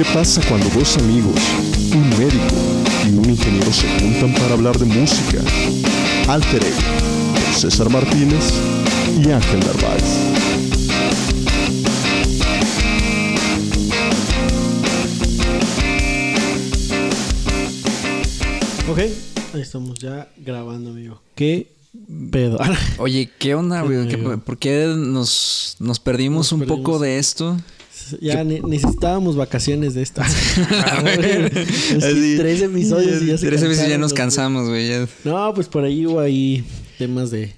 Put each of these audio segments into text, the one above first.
¿Qué pasa cuando dos amigos, un médico y un ingeniero se juntan para hablar de música? Alter Ego, César Martínez y Ángel Narváez. Ok, ahí estamos ya grabando, amigo. ¿Qué pedo? Oye, ¿qué onda, güey? ¿Qué- Amigo. ¿Por qué nos, nos perdimos Nos un poco de esto? Ya ne- necesitábamos vacaciones de estas. Así, tres episodios y ya se Tres veces ya nos cansamos, güey. No, pues por ahí hubo ahí temas de,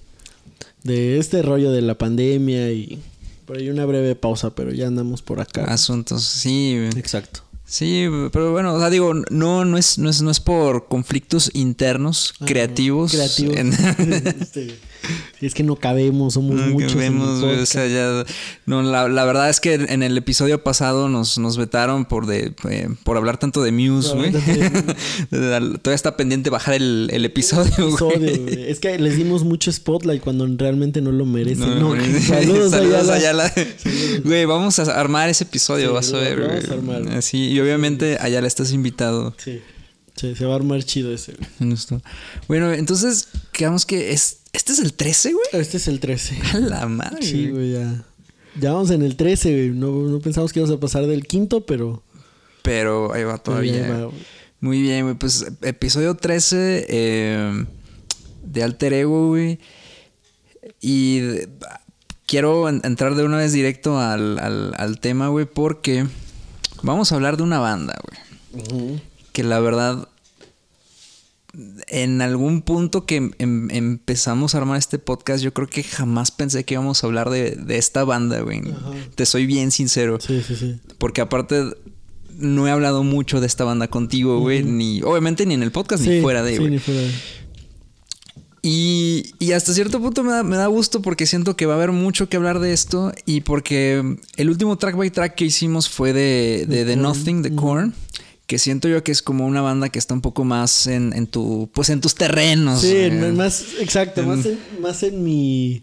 de este rollo de la pandemia y por ahí una breve pausa, pero ya andamos por acá. Asuntos, sí, güey. Exacto. Sí, pero bueno, o sea, digo, no, no es, no es, no es por conflictos internos, Ah, creativos. Creativos. en- Este, es que no cabemos, somos No, muchos. el güey, o sea, ya- no, la, la verdad es que en el episodio pasado nos, nos vetaron por de eh, por hablar tanto de Muse, güey. Todavía está pendiente bajar el, el episodio, güey. episodio, güey. Es que les dimos mucho spotlight cuando realmente no lo merecen. No, No, saludos, Saludos a Ayala. Ayala. Güey, vamos a armar ese episodio, Sí, vas a ver, vamos a armar. Así, y obviamente Ayala estás invitado. Sí. Sí, se va a armar chido ese. güey. Bueno, entonces, quedamos que es, este es el 13, güey. Este es el 13. A la madre. Sí, güey, ya. Ya vamos en el 13, güey. No, no pensamos que íbamos a pasar del quinto, pero. Pero ahí va todavía. Ahí va, güey. Muy bien, güey. Pues episodio 13 eh, de Alter Ego, güey. Y de- quiero en- entrar de una vez directo al, al- al tema, güey, porque vamos a hablar de una banda, güey. Que la verdad, en algún punto que em- empezamos a armar este podcast, yo creo que jamás pensé que íbamos a hablar de, de esta banda, güey. Ajá. Te soy bien sincero. Sí, sí, sí. Porque aparte no he hablado mucho de esta banda contigo, güey, ni obviamente ni en el podcast Sí, ni fuera de, sí, güey. ni fuera de. Y, y hasta cierto punto me da, me da gusto porque siento que va a haber mucho que hablar de esto y porque el último track by track que hicimos fue de, de, The. Nothing, de Korn, que siento yo que es como una banda que está un poco más en, en tu, pues en tus terrenos. Sí, en- más, exacto, más en, más en mi.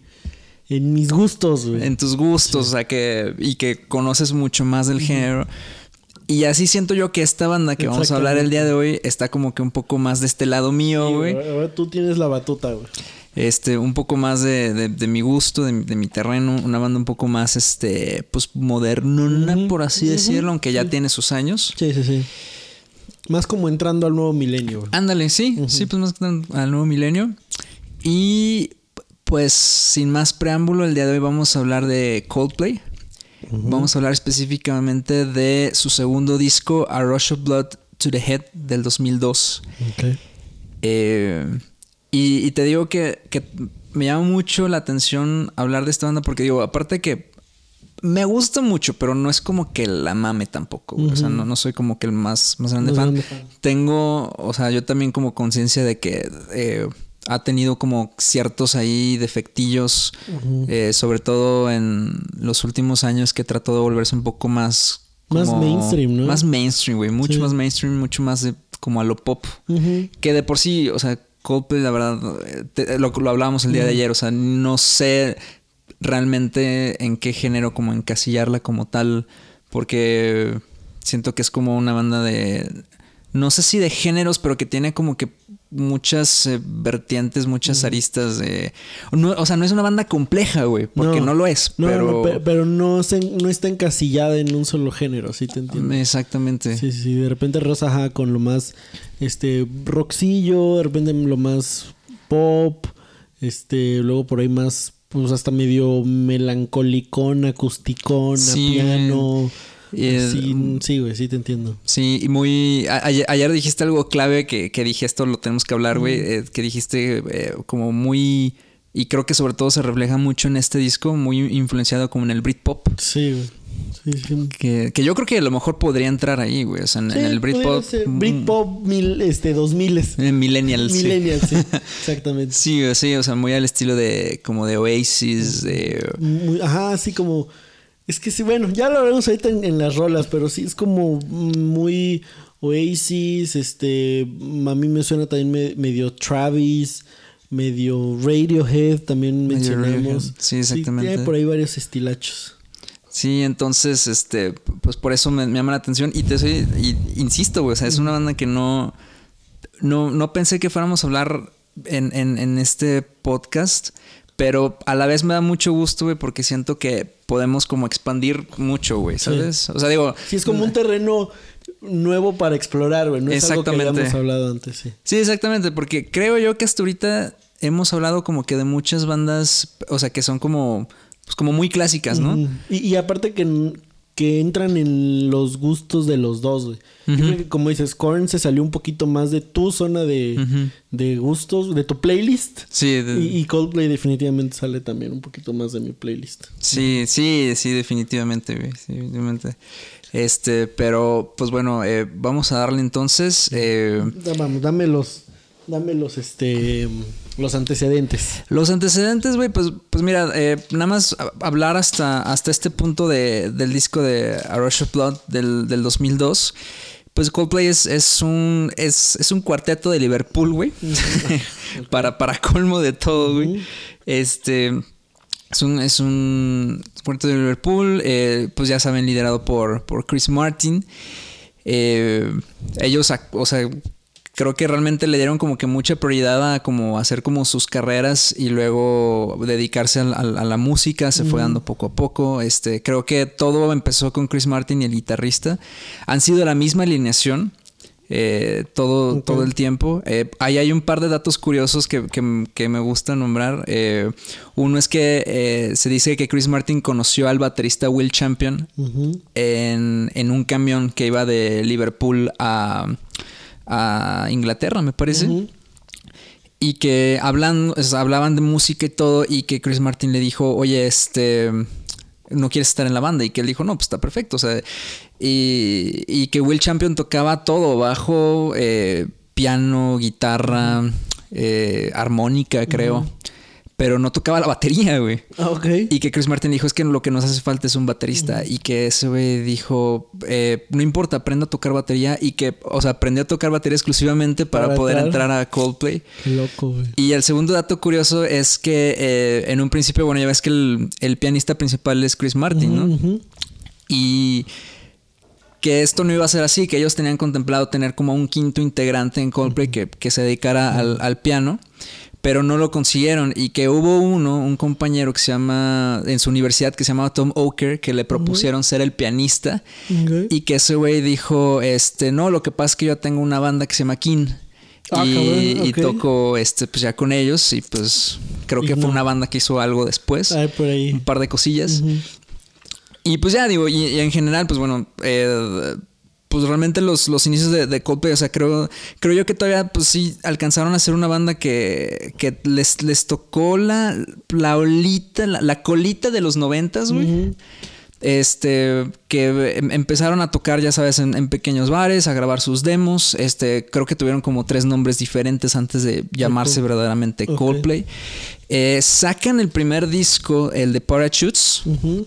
En mis gustos, güey. en tus gustos, o sea que y que conoces mucho más del género. Y así siento yo que esta banda que vamos a hablar el día de hoy está como que un poco más de este lado mío, Sí, güey. Ahora, ahora tú tienes la batuta, güey. Este, un poco más de, de- de mi gusto, de, mi- de mi terreno, una banda un poco más, este, pues modernona, por así decirlo, aunque ya sí. tiene sus años. Sí, sí, sí. Más como entrando al nuevo milenio. Ándale, sí, sí, pues más que al nuevo milenio. Y pues sin más preámbulo, el día de hoy vamos a hablar de Coldplay. Vamos a hablar específicamente de su segundo disco, A Rush of Blood to the Head, del 2002. Ok. Eh, y, y te digo que, que me llama mucho la atención hablar de esta banda porque digo, aparte que me gusta mucho, pero no es como que la mame tampoco. güey. O sea, no, no soy como que el más, más grande fan. grande fan. Tengo, o sea, yo también como conciencia de que eh, ha tenido como ciertos ahí defectillos, eh, sobre todo en los últimos años que trató de volverse un poco más... Más mainstream, ¿no? Más mainstream, güey. Mucho Sí. más mainstream, mucho más de, como a lo pop. Que de por sí, o sea, Coldplay, la verdad, eh, te- lo, lo hablábamos el día de ayer, o sea, no sé realmente en qué género como encasillarla como tal, porque siento que es como una banda de, no sé si de géneros, pero que tiene como que muchas eh, vertientes, muchas aristas de... no- o sea, no es una banda compleja, güey, porque no, lo es, No, pero... pero no, se- no está encasillada en un solo género, ¿sí te entiendo? Exactamente. Sí, sí. De repente Rosa ajá, con lo más este rockcillo, de repente lo más pop, este, luego por ahí más, pues hasta medio melancolicón, acusticón, Sí, piano. así, sí, güey, sí te entiendo. Sí, y muy... ayer, ayer dijiste algo clave que, que dije, esto lo tenemos que hablar, güey, eh, que dijiste eh, como muy... Y creo que sobre todo se refleja mucho en este disco, muy influenciado como en el Britpop. Sí, güey. Sí, sí. Que, que yo creo que a lo mejor podría entrar ahí, güey. O sea, en, Sí, en el Britpop... mm, Britpop mil, este, 2000 En Millennials. sí. Millennials, sí. Exactamente. Sí, sí, o sea, muy al estilo de... Como de Oasis, de... Muy- ajá, así como. Es que sí, bueno, ya lo veremos ahorita en, en las rolas, pero sí es como muy Oasis. Este. A mí me suena también me- medio Travis, medio Radiohead también mencionamos. Radiohead, sí, exactamente. tiene por ahí varios estilachos. Sí, entonces, este, pues por eso me, me llama la atención. Y te soy, y, insisto, güey, o sea, es una banda que no, no, no pensé que fuéramos a hablar en, en, en este podcast. Pero a la vez me da mucho gusto, güey, porque siento que podemos como expandir mucho, güey, ¿sabes? O sea, digo... Sí, es como un terreno nuevo para explorar, güey. No es algo que Exactamente. habíamos hablado antes, sí. Sí, exactamente, porque creo yo que hasta ahorita hemos hablado como que de muchas bandas, o sea, que son como, pues como muy clásicas, ¿no? Y, y aparte que, que entran en los gustos de los dos, güey. Yo Ujú. creo que, como dices, Korn se salió un poquito más de tu zona de, de gustos, de tu playlist. Sí, de- Y, y Coldplay definitivamente sale también un poquito más de mi playlist. sí, sí, sí, definitivamente, güey, sí, definitivamente. Este, pero, pues bueno, eh, vamos a darle entonces. eh, Vamos, dame los, dame los, este, los antecedentes. Los antecedentes, güey, pues, pues mira, eh, nada más hablar hasta, hasta este punto de, del disco de A Rush of Blood del, del 2002. Pues Coldplay es, es un es, es un cuarteto de Liverpool, güey. para, para colmo de todo, güey. Este es un, es un cuarteto de Liverpool, eh, pues ya saben, liderado por, por Chris Martin. Eh, ellos, o sea, creo que realmente le dieron como que mucha prioridad a como hacer como sus carreras y luego dedicarse a, la- a la música se fue dando poco a poco. Este creo que todo empezó con Chris Martin y el guitarrista. Han sido la misma alineación eh, todo, todo el tiempo. Eh, ahí hay un par de datos curiosos que, que- que me gusta nombrar. Eh, uno es que se dice que Chris Martin conoció al baterista Will Champion en, en un camión que iba de Liverpool a, a Inglaterra, me parece. Y que hablan, o sea, hablaban de música y todo, y que Chris Martin le dijo, oye, este, no quieres estar en la banda. Y que él dijo, no, pues está perfecto. O sea, y, y que Will Champion tocaba todo, bajo, eh, piano, guitarra, eh, armónica, creo. Pero no tocaba la batería, güey. Ah, ok. Y que Chris Martin dijo, es que lo que nos hace falta es un baterista. Y que ese güey dijo, eh, no importa, aprenda a tocar batería. Y que, o sea, aprendió a tocar batería exclusivamente para, Para poder entrar. entrar a Coldplay. Qué loco, güey. Y el segundo dato curioso es que eh, en un principio, bueno, ya ves que el, el pianista principal es Chris Martin, ¿no? Y que esto no iba a ser así, que ellos tenían contemplado tener como un quinto integrante en Coldplay que, que se dedicara al, al piano, pero no lo consiguieron. Y que hubo uno, un compañero que se llama, en su universidad que se llamaba Tom Oker, que le propusieron ser el pianista. Y que ese güey dijo, este, no, lo que pasa es que yo tengo una banda que se llama King. Ah, y, cabrón, y toco este pues ya con ellos. Y pues creo que no. fue una banda que hizo algo después. Ay, por ahí. un par de cosillas. Y pues ya digo, y, y en general, pues bueno, eh, pues realmente los, los inicios de, de Coldplay, o sea, creo, creo yo que todavía, pues sí, alcanzaron a ser una banda que, que les, les tocó la, la olita, la, la colita de los noventas, güey. Este, que em- empezaron a tocar, ya sabes, en, en pequeños bares, a grabar sus demos. Este, creo que tuvieron como tres nombres diferentes antes de llamarse verdaderamente. Coldplay. Eh, sacan el primer disco, el de Parachutes. Ujú.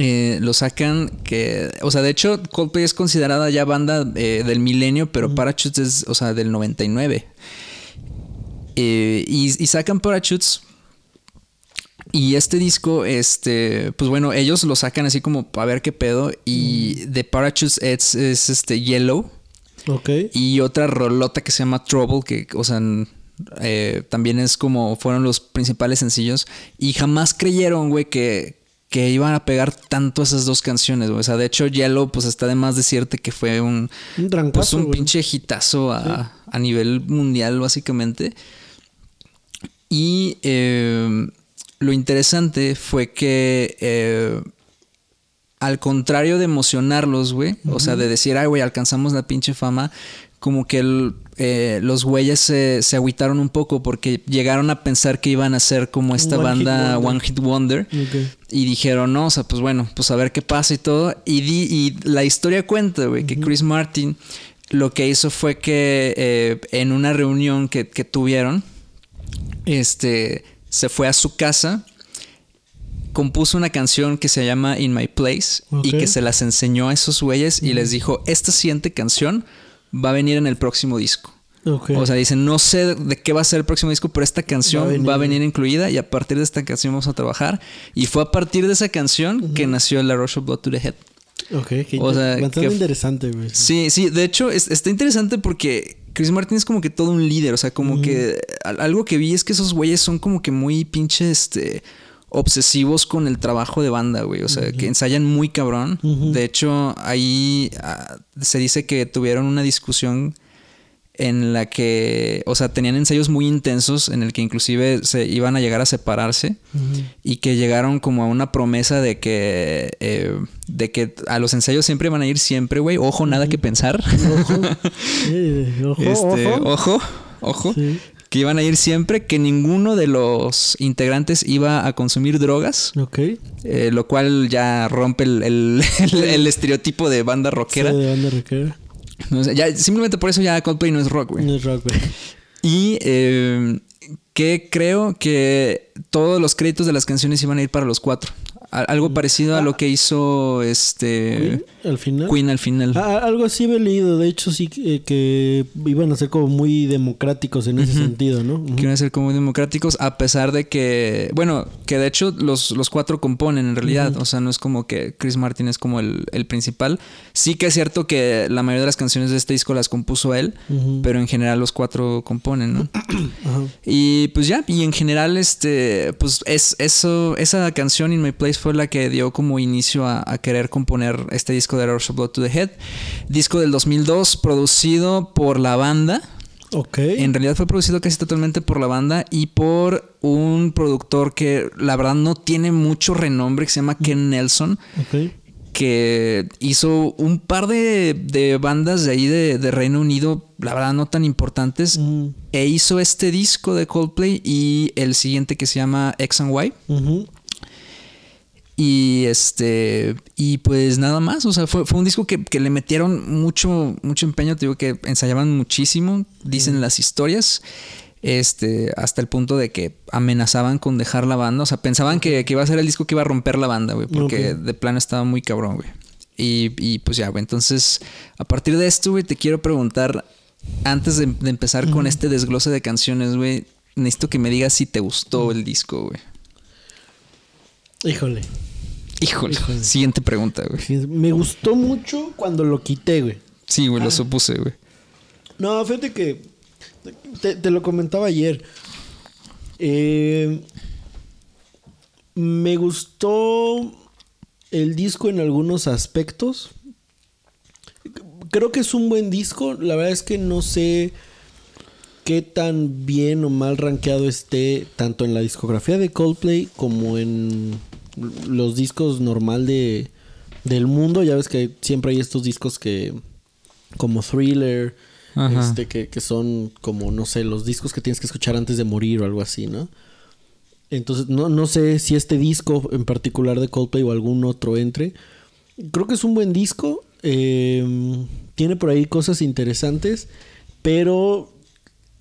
Eh, lo sacan que, o sea, de hecho, Coldplay es considerada ya banda eh, del milenio, pero Parachutes es, o sea, del 99. Eh, y, y sacan Parachutes. Y este disco, este, pues bueno, ellos lo sacan así como para ver qué pedo. Y de Parachutes es, es este Yellow. Ok. Y otra rolota que se llama Trouble, que, o sea, eh, también es como fueron los principales sencillos. Y jamás creyeron, güey, que, que iban a pegar tanto esas dos canciones, güey. O sea, de hecho, Yellow, pues está de más decirte que fue un, Un trancazo, pues un güey. pinche hitazo a, a nivel mundial, básicamente. Y eh, lo interesante fue que eh, al contrario de emocionarlos, güey, o sea, de decir, ay, güey, alcanzamos la pinche fama, como que el- eh, los güeyes se, se agüitaron un poco porque llegaron a pensar que iban a ser como esta One banda. One Hit Wonder. Y dijeron, no, o sea, pues bueno, pues a ver qué pasa y todo. Y, di- y la historia cuenta, güey, que Chris Martin lo que hizo fue que eh, en una reunión que, que tuvieron, este, se fue a su casa, compuso una canción que se llama In My Place y que se las enseñó a esos güeyes y les dijo, esta siguiente canción va a venir en el próximo disco. O sea, dicen, no sé de qué va a ser el próximo disco, pero esta canción Va a venir. va a venir, incluida y a partir de esta canción vamos a trabajar. Y fue a partir de esa canción que nació La Rush of Blood to the Head. ok, qué o sea, bastante que- interesante, güey. Sí, sí, de hecho es- está interesante porque Chris Martin es como que todo un líder, o sea, como que al- algo que vi es que esos güeyes son como que muy pinches, este, obsesivos con el trabajo de banda, güey, o sea, que ensayan muy cabrón. De hecho, ahí ah, se dice que tuvieron una discusión en la que, o sea, tenían ensayos muy intensos en el que inclusive se iban a llegar a separarse y que llegaron como a una promesa de que eh, de que a los ensayos siempre van a ir siempre, güey. Ojo, nada que pensar. Ojo. Ojo, Este, ojo. ojo, ojo. Sí. Que iban a ir siempre, que ninguno de los integrantes iba a consumir drogas, Ok. eh, lo cual ya rompe el, el- el- el estereotipo de banda rockera. Sí, de banda rockera. O sea, ya, simplemente por eso ya Coldplay no es rock, güey. No es rock, güey. Y eh, que creo que todos los créditos de las canciones iban a ir para los cuatro. Algo parecido a lo que hizo este Queen, al final. Queen al final. Ah, algo así había leído, de hecho sí que, que iban a ser como muy democráticos en ese sentido, ¿no? Ujú. Que iban a ser como democráticos, a pesar de que, bueno, que de hecho los, los cuatro componen en realidad. O sea, no es como que Chris Martin es como el, el principal. Sí que es cierto que la mayoría de las canciones de este disco las compuso él, pero en general los cuatro componen, ¿no? Y pues ya, y en general, este, pues es eso, esa canción In My Place fue la que dio como inicio a, a querer componer este disco de Rush of Blood to the Head. Disco del 2002, producido por la banda. Ok. En realidad fue producido casi totalmente por la banda y por un productor que la verdad no tiene mucho renombre, que se llama Ken Nelson Ok. que hizo un par de, de bandas de ahí de, de Reino Unido, la verdad no tan importantes, Mm. e hizo este disco de Coldplay y el siguiente que se llama X and Y. Ujú. Y este, y pues nada más, o sea, fue, fue un disco que, que le metieron mucho, mucho empeño, te digo que ensayaban muchísimo, dicen las historias. Este, hasta el punto de que amenazaban con dejar la banda. O sea, pensaban que, que iba a ser el disco que iba a romper la banda, güey. Porque de plano estaba muy cabrón, güey. Y, y pues ya, güey. Entonces, a partir de esto, güey, te quiero preguntar, antes de, de empezar con este desglose de canciones, güey, necesito que me digas si te gustó el disco, güey. Híjole. Híjole. Híjole. Siguiente pregunta, güey. Me gustó mucho cuando lo quité, güey. Sí, güey, lo supuse, güey. No, fíjate que te, te lo comentaba ayer. Eh, me gustó el disco en algunos aspectos. Creo que es un buen disco. La verdad es que no sé qué tan bien o mal rankeado esté tanto en la discografía de Coldplay como en los discos normal de del mundo. Ya ves que siempre hay estos discos que como Thriller, Ajá. este que, que son como no sé, los discos que tienes que escuchar antes de morir o algo así, ¿no? Entonces, no, no sé si este disco en particular de Coldplay o algún otro entre. Creo que es un buen disco. eh, tiene por ahí cosas interesantes. Pero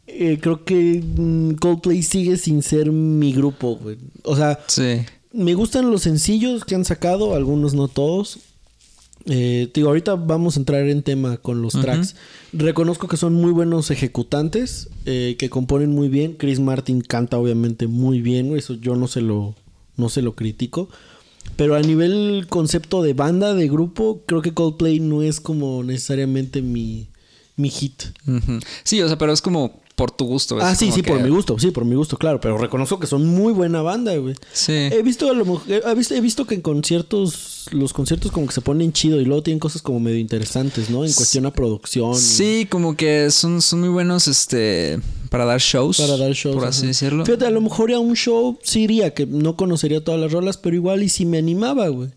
eh, creo que mm, Coldplay sigue sin ser mi grupo. güey. O sea, Sí. Me gustan los sencillos que han sacado, algunos no todos. Eh, digo, ahorita vamos a entrar en tema con los tracks. Reconozco que son muy buenos ejecutantes, eh, que componen muy bien. Chris Martin canta obviamente muy bien, eso yo no se lo, no se lo critico. Pero a nivel concepto de banda, de grupo, creo que Coldplay no es como necesariamente mi, mi hit. Sí, o sea, pero es como por tu gusto. Ah, sí, sí, que- por mi gusto, sí, por mi gusto, claro. Pero reconozco que son muy buena banda, güey. Sí. He visto a lo mejor- he visto, he visto que en conciertos, los conciertos como que se ponen chido y luego tienen cosas como medio interesantes, ¿no? En cuestión a producción. y- Sí, como que son, son muy buenos este para dar shows. Para dar shows. Por así ajá. decirlo. Fíjate, a lo mejor a un show sí iría, que no conocería todas las rolas, pero igual y si me animaba, güey.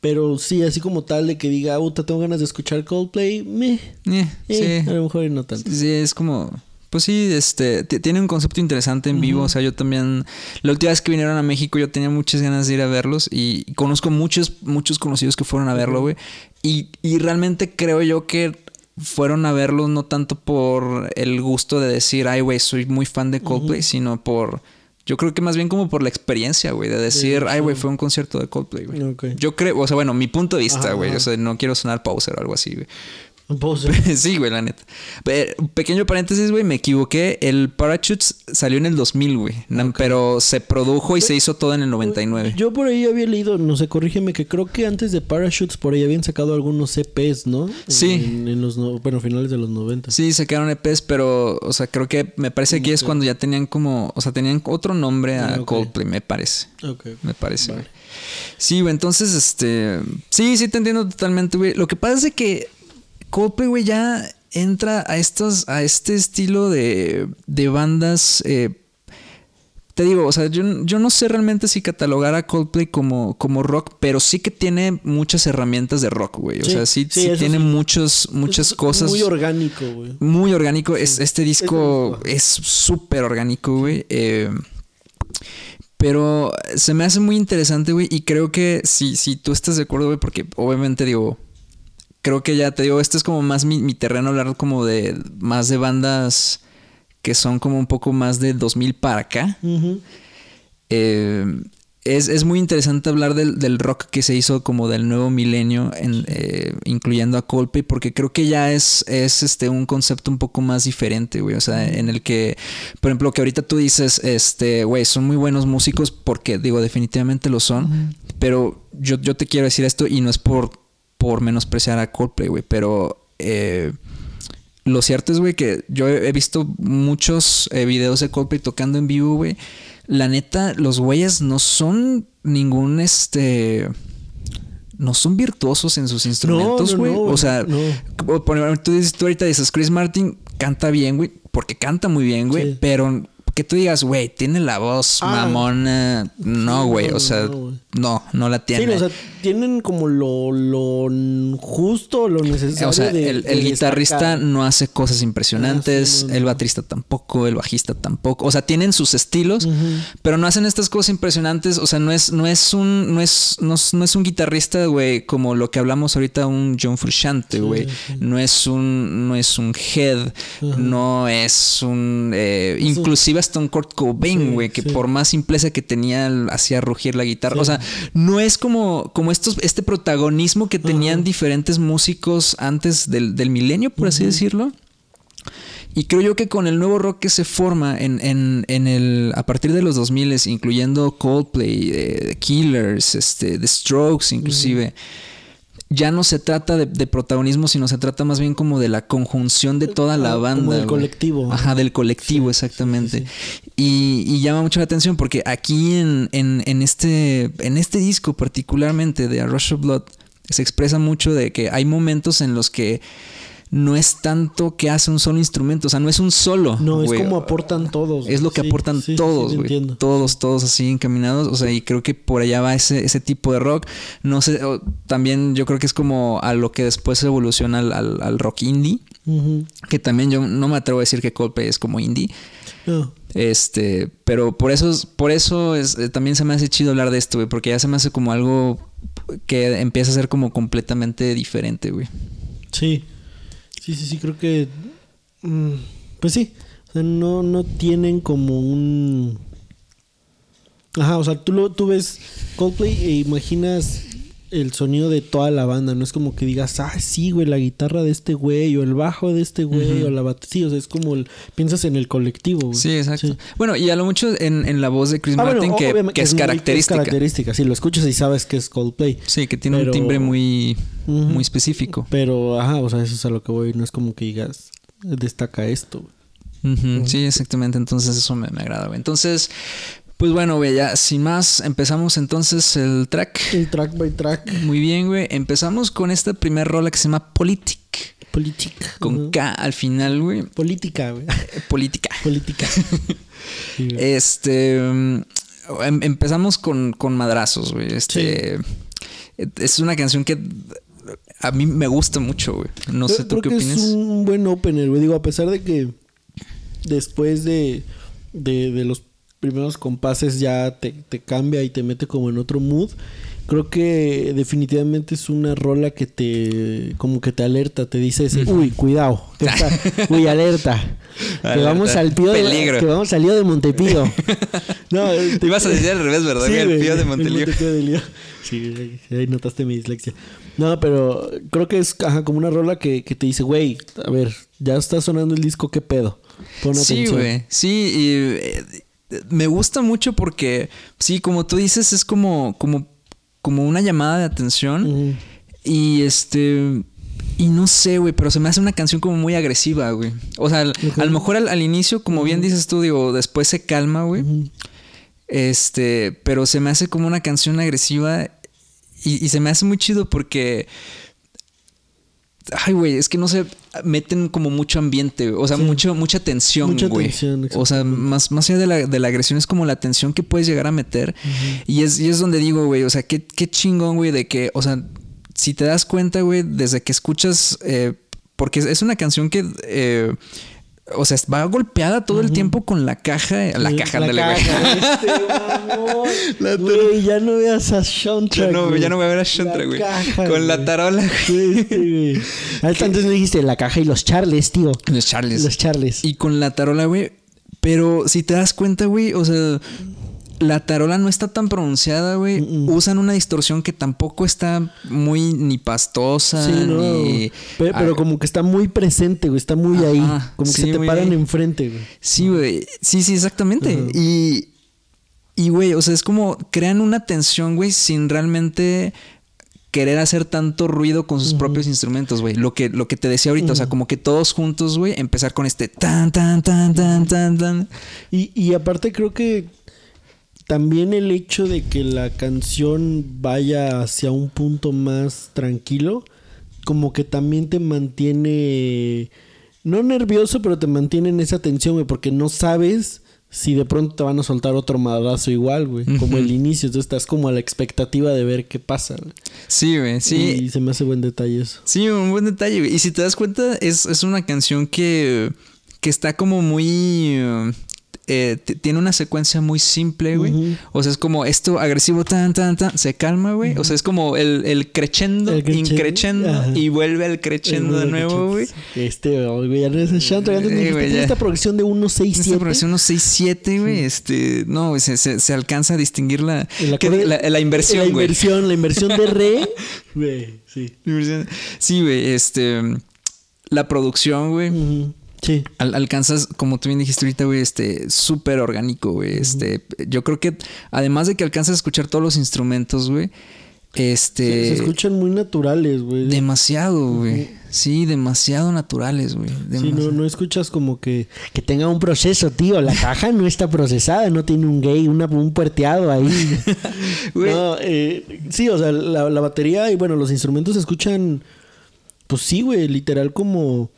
Pero sí, así como tal de que diga, puta, tengo ganas de escuchar Coldplay, me. Eh, eh, sí. A lo mejor no tanto. Sí, es como. Pues sí, este, tiene un concepto interesante en vivo. O sea, yo también. La última vez que vinieron a México, yo tenía muchas ganas de ir a verlos. Y conozco muchos, muchos conocidos que fueron a verlo, güey. Y, y realmente creo yo que fueron a verlo no tanto por el gusto de decir, ay, güey, soy muy fan de Coldplay, sino por. Yo creo que más bien como por la experiencia, güey, de decir, ay, güey, fue un concierto de Coldplay, güey. Yo creo, o sea, bueno, mi punto de vista, güey. O sea, no quiero sonar poser o algo así, güey. sí, güey, la neta. pequeño paréntesis, güey, me equivoqué. El Parachutes salió en el 2000, güey. Pero se produjo y se hizo todo en el 99. Yo por ahí había leído, no sé, corrígeme, que creo que antes de Parachutes por ahí habían sacado algunos EPs, ¿no? Sí. En, los, bueno, finales de los 90. Sí, sacaron EPs, pero, o sea, creo que me parece que es cuando ya tenían como, o sea, tenían otro nombre a ah, Coldplay, me parece. Ok. Me parece, Sí, güey, entonces, este. Sí, sí, te entiendo totalmente, güey. Lo que pasa es que Coldplay, güey, ya entra a a este estilo de, de bandas. Eh, te digo, o sea, yo, no sé realmente si catalogar a Coldplay como, como rock, pero sí que tiene muchas herramientas de rock, güey. O sea, sí, sí, tiene muchos, muchas cosas. Muy orgánico, güey. Muy orgánico. Es, este disco es súper orgánico, güey. Eh, pero se me hace muy interesante, güey. Y creo que si, si tú estás de acuerdo, güey, porque obviamente digo, creo que ya te digo, esto es como más mi, terreno hablar como de más de bandas que son como un poco más de 2000 para acá. eh, es, muy interesante hablar del, rock que se hizo como del nuevo milenio, eh, incluyendo a Coldplay, porque creo que ya es, es este, un concepto un poco más diferente, güey. O sea, en el que, por ejemplo, que ahorita tú dices, este, güey, son muy buenos músicos, porque digo, definitivamente lo son, pero yo, yo te quiero decir esto y no es por, por menospreciar a Coldplay, güey, pero... Eh, lo cierto es, güey, que yo he visto muchos eh, videos de Coldplay tocando en vivo, güey la neta, los güeyes no son ningún este. No son virtuosos en sus instrumentos, güey. o sea, tú, tú ahorita dices, Chris Martin canta bien, güey, porque canta muy bien, güey, pero que tú digas, güey, tiene la voz ah. mamona. No, güey, o sea, no, no, la tiene. Sí, o sea, tienen como lo, lo justo, lo necesario. O sea, el, guitarrista no hace cosas impresionantes, ah, el baterista tampoco, el bajista tampoco. O sea, tienen sus estilos, pero no hacen estas cosas impresionantes. O sea, no es, no es un, no es, no, es un guitarrista, güey, como lo que hablamos ahorita, un John Frusciante, güey. No es un, no es un head, no es un, eh, inclusive un Kurt Cobain, güey, que por más simpleza que tenía, hacía rugir la guitarra. O sea, no es como, como estos, este protagonismo que tenían diferentes músicos antes del, milenio, por así decirlo. Y creo yo que con el nuevo rock que se forma en, en, el, a partir de los 2000, incluyendo Coldplay, The Killers, este, The Strokes inclusive, ya no se trata de, protagonismo, sino se trata más bien como de la conjunción de toda la banda. Como del colectivo. Ajá, del colectivo, exactamente. y, llama mucho la atención porque aquí en, en, este, en este disco particularmente de A Rush of Blood se expresa mucho de que hay momentos en los que no es tanto que hace un solo instrumento, o sea, no es un solo. No, es como aportan todos. Es lo que aportan todos, güey. todos, todos así encaminados, o sea, y creo que por allá va ese, ese tipo de rock. No sé, también yo creo que es como a lo que después evoluciona al, rock indie, que también yo no me atrevo a decir que Coldplay es como indie. Este, pero por eso, por eso es, eh, también se me hace chido hablar de esto, güey, porque ya se me hace como algo que empieza a ser como completamente diferente, güey. Sí. Sí, sí, sí, creo que. Mm, pues sí. O sea, no, no tienen como un. Ajá, o sea, tú, lo, tú ves Coldplay e imaginas el sonido de toda la banda. No es como que digas, ah, sí, güey, la guitarra de este güey, o el bajo de este güey, o la batería. Sí, o sea, es como piensas en el colectivo. Güey. Sí, exacto. Bueno, y a lo mucho en, la voz de Chris ah, Martin, que, es, característica. Es característica, sí, lo escuchas y sabes que es Coldplay. Sí, que tiene un timbre muy, muy específico. Pero, ajá, o sea, eso es a lo que voy. No es como que digas, destaca esto. Sí, exactamente. Entonces eso me, me agrada, güey. Entonces, pues bueno, güey, ya sin más, empezamos entonces el track. El track by track. Muy bien, güey. Empezamos con esta primer rola que se llama Politic. Politic. Con K al final, güey. Política, güey. Política. Política. este. Em, empezamos con, con madrazos, güey. Este. Es una canción que a mí me gusta mucho, güey. No sé tú qué opinas. Es un buen opener, güey. Digo, a pesar de que después de, de, de los primeros compases ya te, te cambia y te mete como en otro mood. Creo que definitivamente es una rola que te como que te alerta, te dice ese, uy, cuidado, que está- uy, alerta, que Alerta, vamos al pío de, que vamos al lío de Montepío. no, Te ibas a decir al revés, ¿verdad? Sí, el pío de el Montelío. Lío. Sí, ahí- notaste mi dislexia. No, pero creo que es ajá, como una rola que, que te dice, güey, a ver, ya está sonando el disco, ¿qué pedo? Pon Sí, atención. güey. Sí, y eh, me gusta mucho porque, sí, como tú dices, es como, como, como una llamada de atención. Y este. Y no sé, güey, pero se me hace una canción como muy agresiva, güey. O sea, al- a lo mejor al, al inicio, como bien dices tú, digo, después se calma, güey. Este, pero se me hace como una canción agresiva y, y se me hace muy chido porque. Ay, güey, es que no sé, meten como mucho ambiente, o sea, Sí. mucho, mucha tensión, Mucha güey. tensión, o sea, más, más allá de la, de la agresión es como la tensión que puedes llegar a meter. y, es, y es donde digo, güey, o sea, qué, qué chingón, güey, de que, o sea, si te das cuenta, güey, desde que escuchas, eh, porque es- es una canción que, eh, o sea, va golpeada todo el tiempo con la caja, la Sí, caja, la ándale, güey. caja, este, mamón. La Güey, ya no veas a Shontra. Ya no, güey. ya no voy a ver a La Shantra, güey. Con la güey. tarola, güey. Sí, sí, güey. Antes me dijiste la caja y los charles, tío. Los Charles. Los charles. Y con la tarola, güey. Pero si te das cuenta, güey, o sea, la tarola no está tan pronunciada, güey. Usan una distorsión que tampoco está muy ni pastosa, Sí, no. ni. Pe- Pero, Ah, como que está muy presente, güey. Está muy Ajá, ahí. Como que sí, se te paran ahí. enfrente, güey. Sí, güey. Sí, sí, exactamente. Y. Y, güey, o sea, es como crean una tensión, güey, sin realmente querer hacer tanto ruido con sus propios instrumentos, güey. Lo que, lo que te decía ahorita, o sea, como que todos juntos, güey, empezar con este tan, tan, tan, tan, tan, tan. Y, y aparte creo que también el hecho de que la canción vaya hacia un punto más tranquilo, como que también te mantiene, no nervioso, pero te mantiene en esa tensión, güey, porque no sabes si de pronto te van a soltar otro madrazo igual, güey, como el inicio, entonces estás como a la expectativa de ver qué pasa. güey. Sí, güey, sí. Y se me hace buen detalle eso. Sí, un buen detalle, güey. Y si te das cuenta, es, es una canción que, que está como muy... eh, tiene una secuencia muy simple, güey. Ujú. O sea, es como esto agresivo, tan, tan, tan, se calma, güey. O sea, es como el, el crescendo, El increchendo ajá. y vuelve al crescendo de nuevo, güey. Este, güey, ya no es Shantra, ya güey, tiene ya. esta progresión de 1, 6, Esta 7. progresión unos 6, 7, güey. Este, no, güey, se, se, se alcanza a distinguir la, ¿qué acorde- digo? la, la inversión, La güey. inversión, la inversión de re. Güey, sí. La. Sí, güey, este, la producción, güey. Ujú, Sí. Al- alcanzas, como tú bien dijiste ahorita, güey, este, súper orgánico, güey. Este, yo creo que además de que alcanzas a escuchar todos los instrumentos, güey, este, se escuchan muy naturales, güey. demasiado, güey. Sí, demasiado naturales, güey. Sí, no, no escuchas como que, que tenga un proceso, tío. La caja no está procesada, no tiene un gay, una, un puerteado ahí. No, eh, sí, o sea, la, la batería y bueno, los instrumentos se escuchan, pues sí, güey, literal como...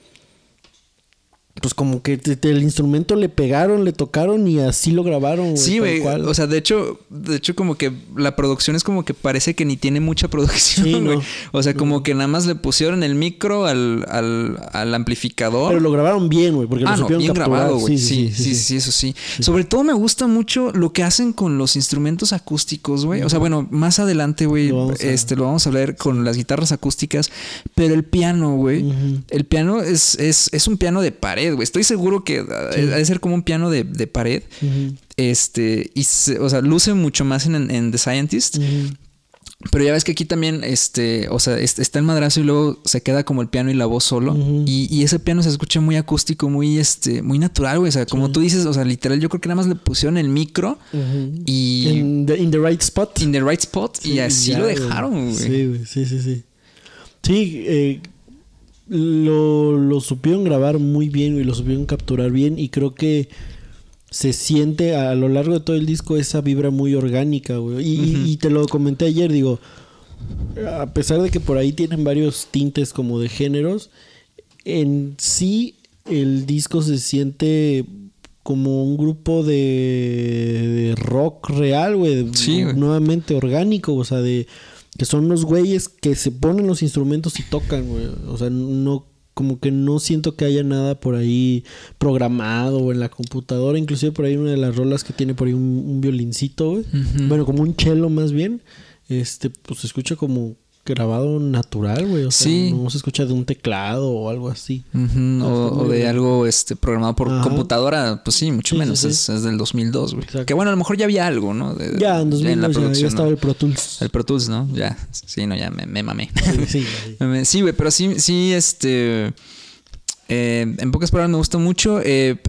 Pues como que te- te- el instrumento le pegaron, le tocaron y así lo grabaron. güey, Sí, güey. O sea, de hecho, de hecho, como que la producción es como que parece que ni tiene mucha producción, Sí, güey. no. O sea, como que nada más le pusieron el micro al, al, al amplificador. Pero lo grabaron bien, güey, porque Ah, lo no, supieron bien capturar. grabado, güey. Sí sí sí, sí, eso sí. Sobre todo me gusta mucho lo que hacen con los instrumentos acústicos, güey. O sea, bueno, más adelante, güey, Lo vamos a- este, lo vamos a ver con las guitarras acústicas. Pero el piano, güey. El piano es, es, es un piano de pared, güey. Estoy seguro que ah, ha de ser como un piano de, de pared. Este, y se- o sea, luce mucho más en, en The Scientist. Pero ya ves que aquí también, este, o sea, es- está el madrazo y luego se queda como el piano y la voz solo. Y, y ese piano se escucha muy acústico, muy, este, muy natural, güey. O sea, como tú dices, o sea, literal, yo creo que nada más le pusieron el micro y In the, in the right spot. in the right spot y Sí, así ya, lo dejaron, güey. Sí, güey, sí, sí, sí. Sí, eh, lo, lo supieron grabar muy bien y lo supieron capturar bien y creo que se siente a lo largo de todo el disco esa vibra muy orgánica, güey. Y, te lo comenté ayer, digo, a pesar de que por ahí tienen varios tintes como de géneros, en sí el disco se siente como un grupo de, de rock real, güey. Sí, güey. Nuevamente orgánico, o sea, de que son los güeyes que se ponen los instrumentos y tocan, güey. O sea, no como que no siento que haya nada por ahí programado o en la computadora. Inclusive por ahí una de las rolas que tiene por ahí un, un violincito, güey. Bueno, como un cello más bien. Este, pues se escucha como grabado natural, güey. O sea, Sí. no se escucha de un teclado o algo así. O, de bien. algo este programado por Ajá. computadora, pues sí, mucho Sí, menos. sí. Es, es del 2002, güey. Exacto. Que bueno, a lo mejor ya había algo, ¿no? De- Ya, en 2000 la ya, ya producción, estaba ¿no? el Pro Tools. El Pro Tools, ¿no? Ya, sí, no, ya me, me mamé. Sí, sí, sí. Güey, pero sí, sí, este... eh, en pocas palabras me gustó mucho. eh,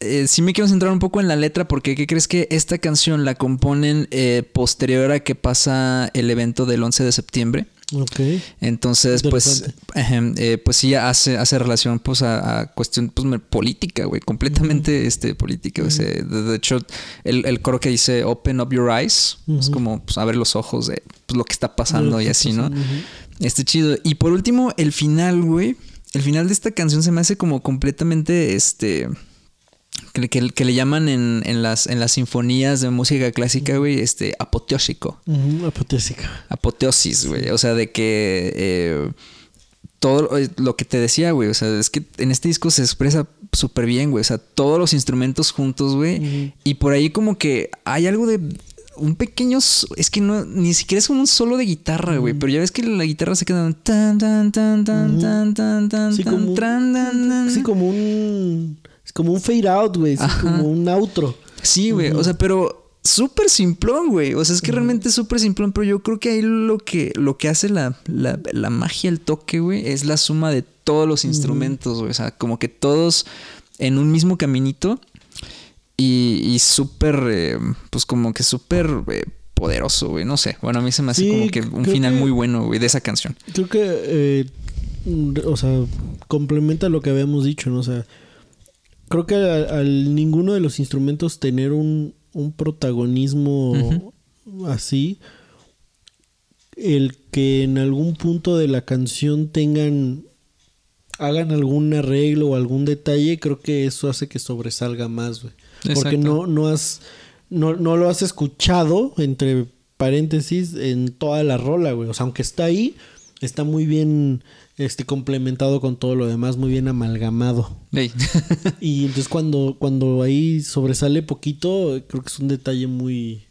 eh, sí me quiero centrar un poco en la letra porque ¿qué crees que esta canción la componen eh, posterior a que pasa el evento del 11 de septiembre? Ok. Entonces, pues, eh, pues sí hace, hace relación pues a, a cuestión pues, política, güey, completamente este, política. o sea, de, de hecho, el, el coro que dice Open up your eyes, es como pues, abre los ojos de pues, lo que está pasando y así, ¿no? Este chido. Y por último, el final, güey. El final de esta canción se me hace como completamente este. Que, le- que que le llaman en, en las, en las sinfonías de música clásica, güey, este, apoteósico Ujú, apoteósica. apoteosis, güey. O sea, de que eh, todo eh, lo que te decía, güey. O sea, es que en este disco se expresa súper bien, güey. O sea, todos los instrumentos juntos, güey. Y por ahí como que hay algo de un pequeño... Es que no, ni siquiera es como un solo de guitarra, güey. Pero ya ves que la guitarra se queda... Tan, tan, tan, tan, tan, tan, tan, Sí, tan, como un- tran, tan, tan. Sí, como un. Es como un fade out, güey. Ajá. como un outro. Sí, güey. O sea, pero súper simplón, güey. O sea, es que realmente es súper simplón, pero yo creo que ahí lo que, lo que hace la, la, la magia, el toque, güey, es la suma de todos los instrumentos, güey. O sea, como que todos en un mismo caminito y, y súper, eh, pues como que súper eh, poderoso, güey. No sé. Bueno, a mí se me hace Sí, como que un final que- muy bueno, güey, de esa canción. Creo que. eh, o sea, complementa lo que habíamos dicho, ¿no? O sea, creo que al, ninguno de los instrumentos tener un, un protagonismo así. El que en algún punto de la canción tengan hagan algún arreglo o algún detalle, creo que eso hace que sobresalga más, güey. Porque no, no has, no, no lo has escuchado, entre paréntesis, en toda la rola, güey. O sea, aunque está ahí, está muy bien este, complementado con todo lo demás, muy bien amalgamado. Y entonces cuando, cuando ahí sobresale poquito, creo que es un detalle muy,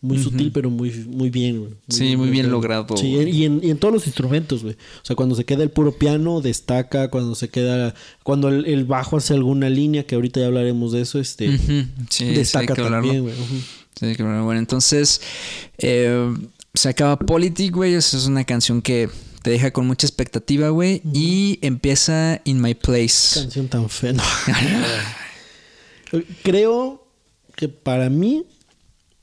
muy sutil, pero muy, muy bien, güey. Sí, muy bien logrado, Sí, y en, y en todos los instrumentos, güey. O sea, cuando se queda el puro piano, destaca. Cuando se queda, cuando el, el bajo hace alguna línea, que ahorita ya hablaremos de eso, este. Sí, sí, destaca hablarlo. también, güey. Sí, que bueno, bueno, entonces eh, se acaba Politic, güey. Esa es una canción que te deja con mucha expectativa, güey. Y empieza In My Place. Canción tan fea. No. Creo que para mí,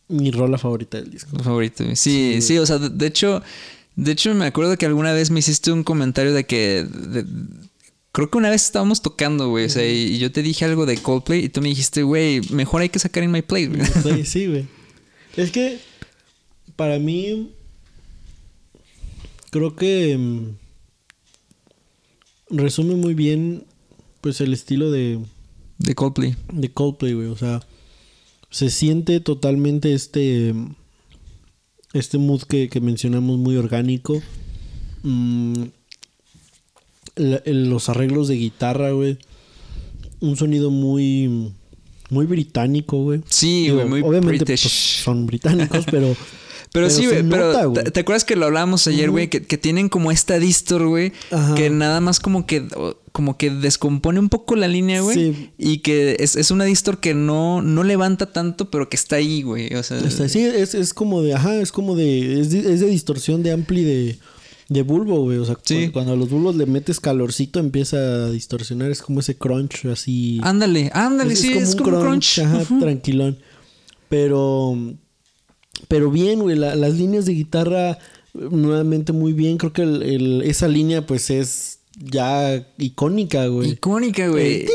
mi rola favorita del disco. Favorito, güey. Sí, sí, o sea, de, de hecho, de hecho me acuerdo que alguna vez me hiciste un comentario de que de- creo que una vez estábamos tocando, güey, o sea, y, yo te dije algo de Coldplay y tú me dijiste, güey, mejor hay que sacar In My Place, güey. Sí, sí, güey. Es que para mí creo que mm, resume muy bien pues el estilo de, De Coldplay. de Coldplay, güey. O sea, se siente totalmente este este mood que, que mencionamos muy orgánico. Mm, la- los arreglos de guitarra, güey. Un sonido muy muy británico, güey. Sí, güey, muy obviamente British. pues, son británicos, pero Pero, sí, güey, pero nota, ¿te, güey. te acuerdas que lo hablábamos ayer, güey? Que, que tienen como esta distor, güey, Ajá. que nada más como que como que descompone un poco la línea, güey. Sí. Y que es, es una distor que no, no levanta tanto, pero que está ahí, güey. O sea, Está- sí, es, es como de, ajá, es como de, es de, es de distorsión de ampli de, de bulbo, güey. O sea, Sí. cuando, a los bulbos le metes calorcito empieza a distorsionar, es como ese crunch así. ándale, ándale, sí, es como un crunch. Ajá, Ujú. tranquilón. Pero, pero bien, güey, la- las líneas de guitarra nuevamente muy bien. Creo que el- el- esa línea pues es ya icónica, güey. Icónica, güey.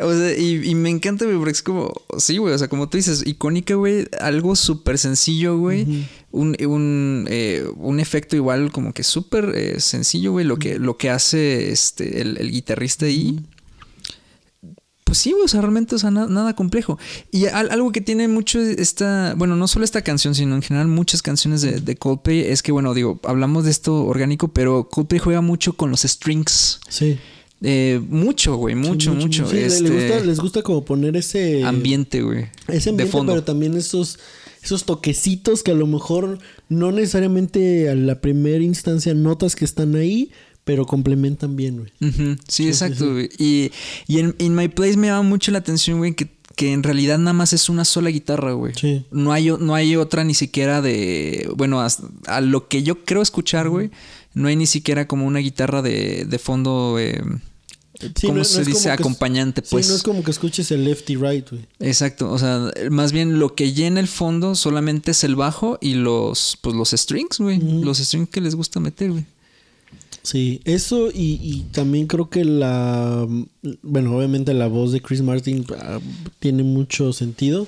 O sea, y, y me encanta, güey, porque es como, sí, güey, o sea, como tú dices, icónica, güey, algo súper sencillo, güey, un, un, eh, un efecto igual como que súper eh, sencillo, güey, lo que, lo que hace este, el, el guitarrista ahí. Pues sí, o sea, realmente, o sea, na- nada complejo. Y al- algo que tiene mucho esta, bueno, no solo esta canción, sino en general muchas canciones de, de Coldplay, es que, bueno, digo, hablamos de esto orgánico, pero Coldplay juega mucho con los strings. Sí. Eh, mucho, güey, mucho, mucho. Sí, este, les, gusta, les gusta como poner ese ambiente, güey. ese ambiente, de fondo. pero también esos esos toquecitos que a lo mejor no necesariamente a la primera instancia notas que están ahí, pero complementan bien, güey. Sí, sí, exacto, sí. güey. Y, y en In My Place me llama mucho la atención, güey, que, que en realidad nada más es una sola guitarra, güey. Sí. No hay, no hay otra ni siquiera de. Bueno, hasta- a lo que yo creo escuchar, güey, no hay ni siquiera como una guitarra de, de fondo. eh, Sí, ¿Cómo no- se dice? como que es- Acompañante, Sí, pues. no es como que escuches el left y right, güey. Exacto, o sea, más bien lo que llena el fondo solamente es el bajo y los, pues los strings, güey. Los strings que les gusta meter, güey. Sí, eso y, y también creo que la... Bueno, obviamente la voz de Chris Martin ah, tiene mucho sentido,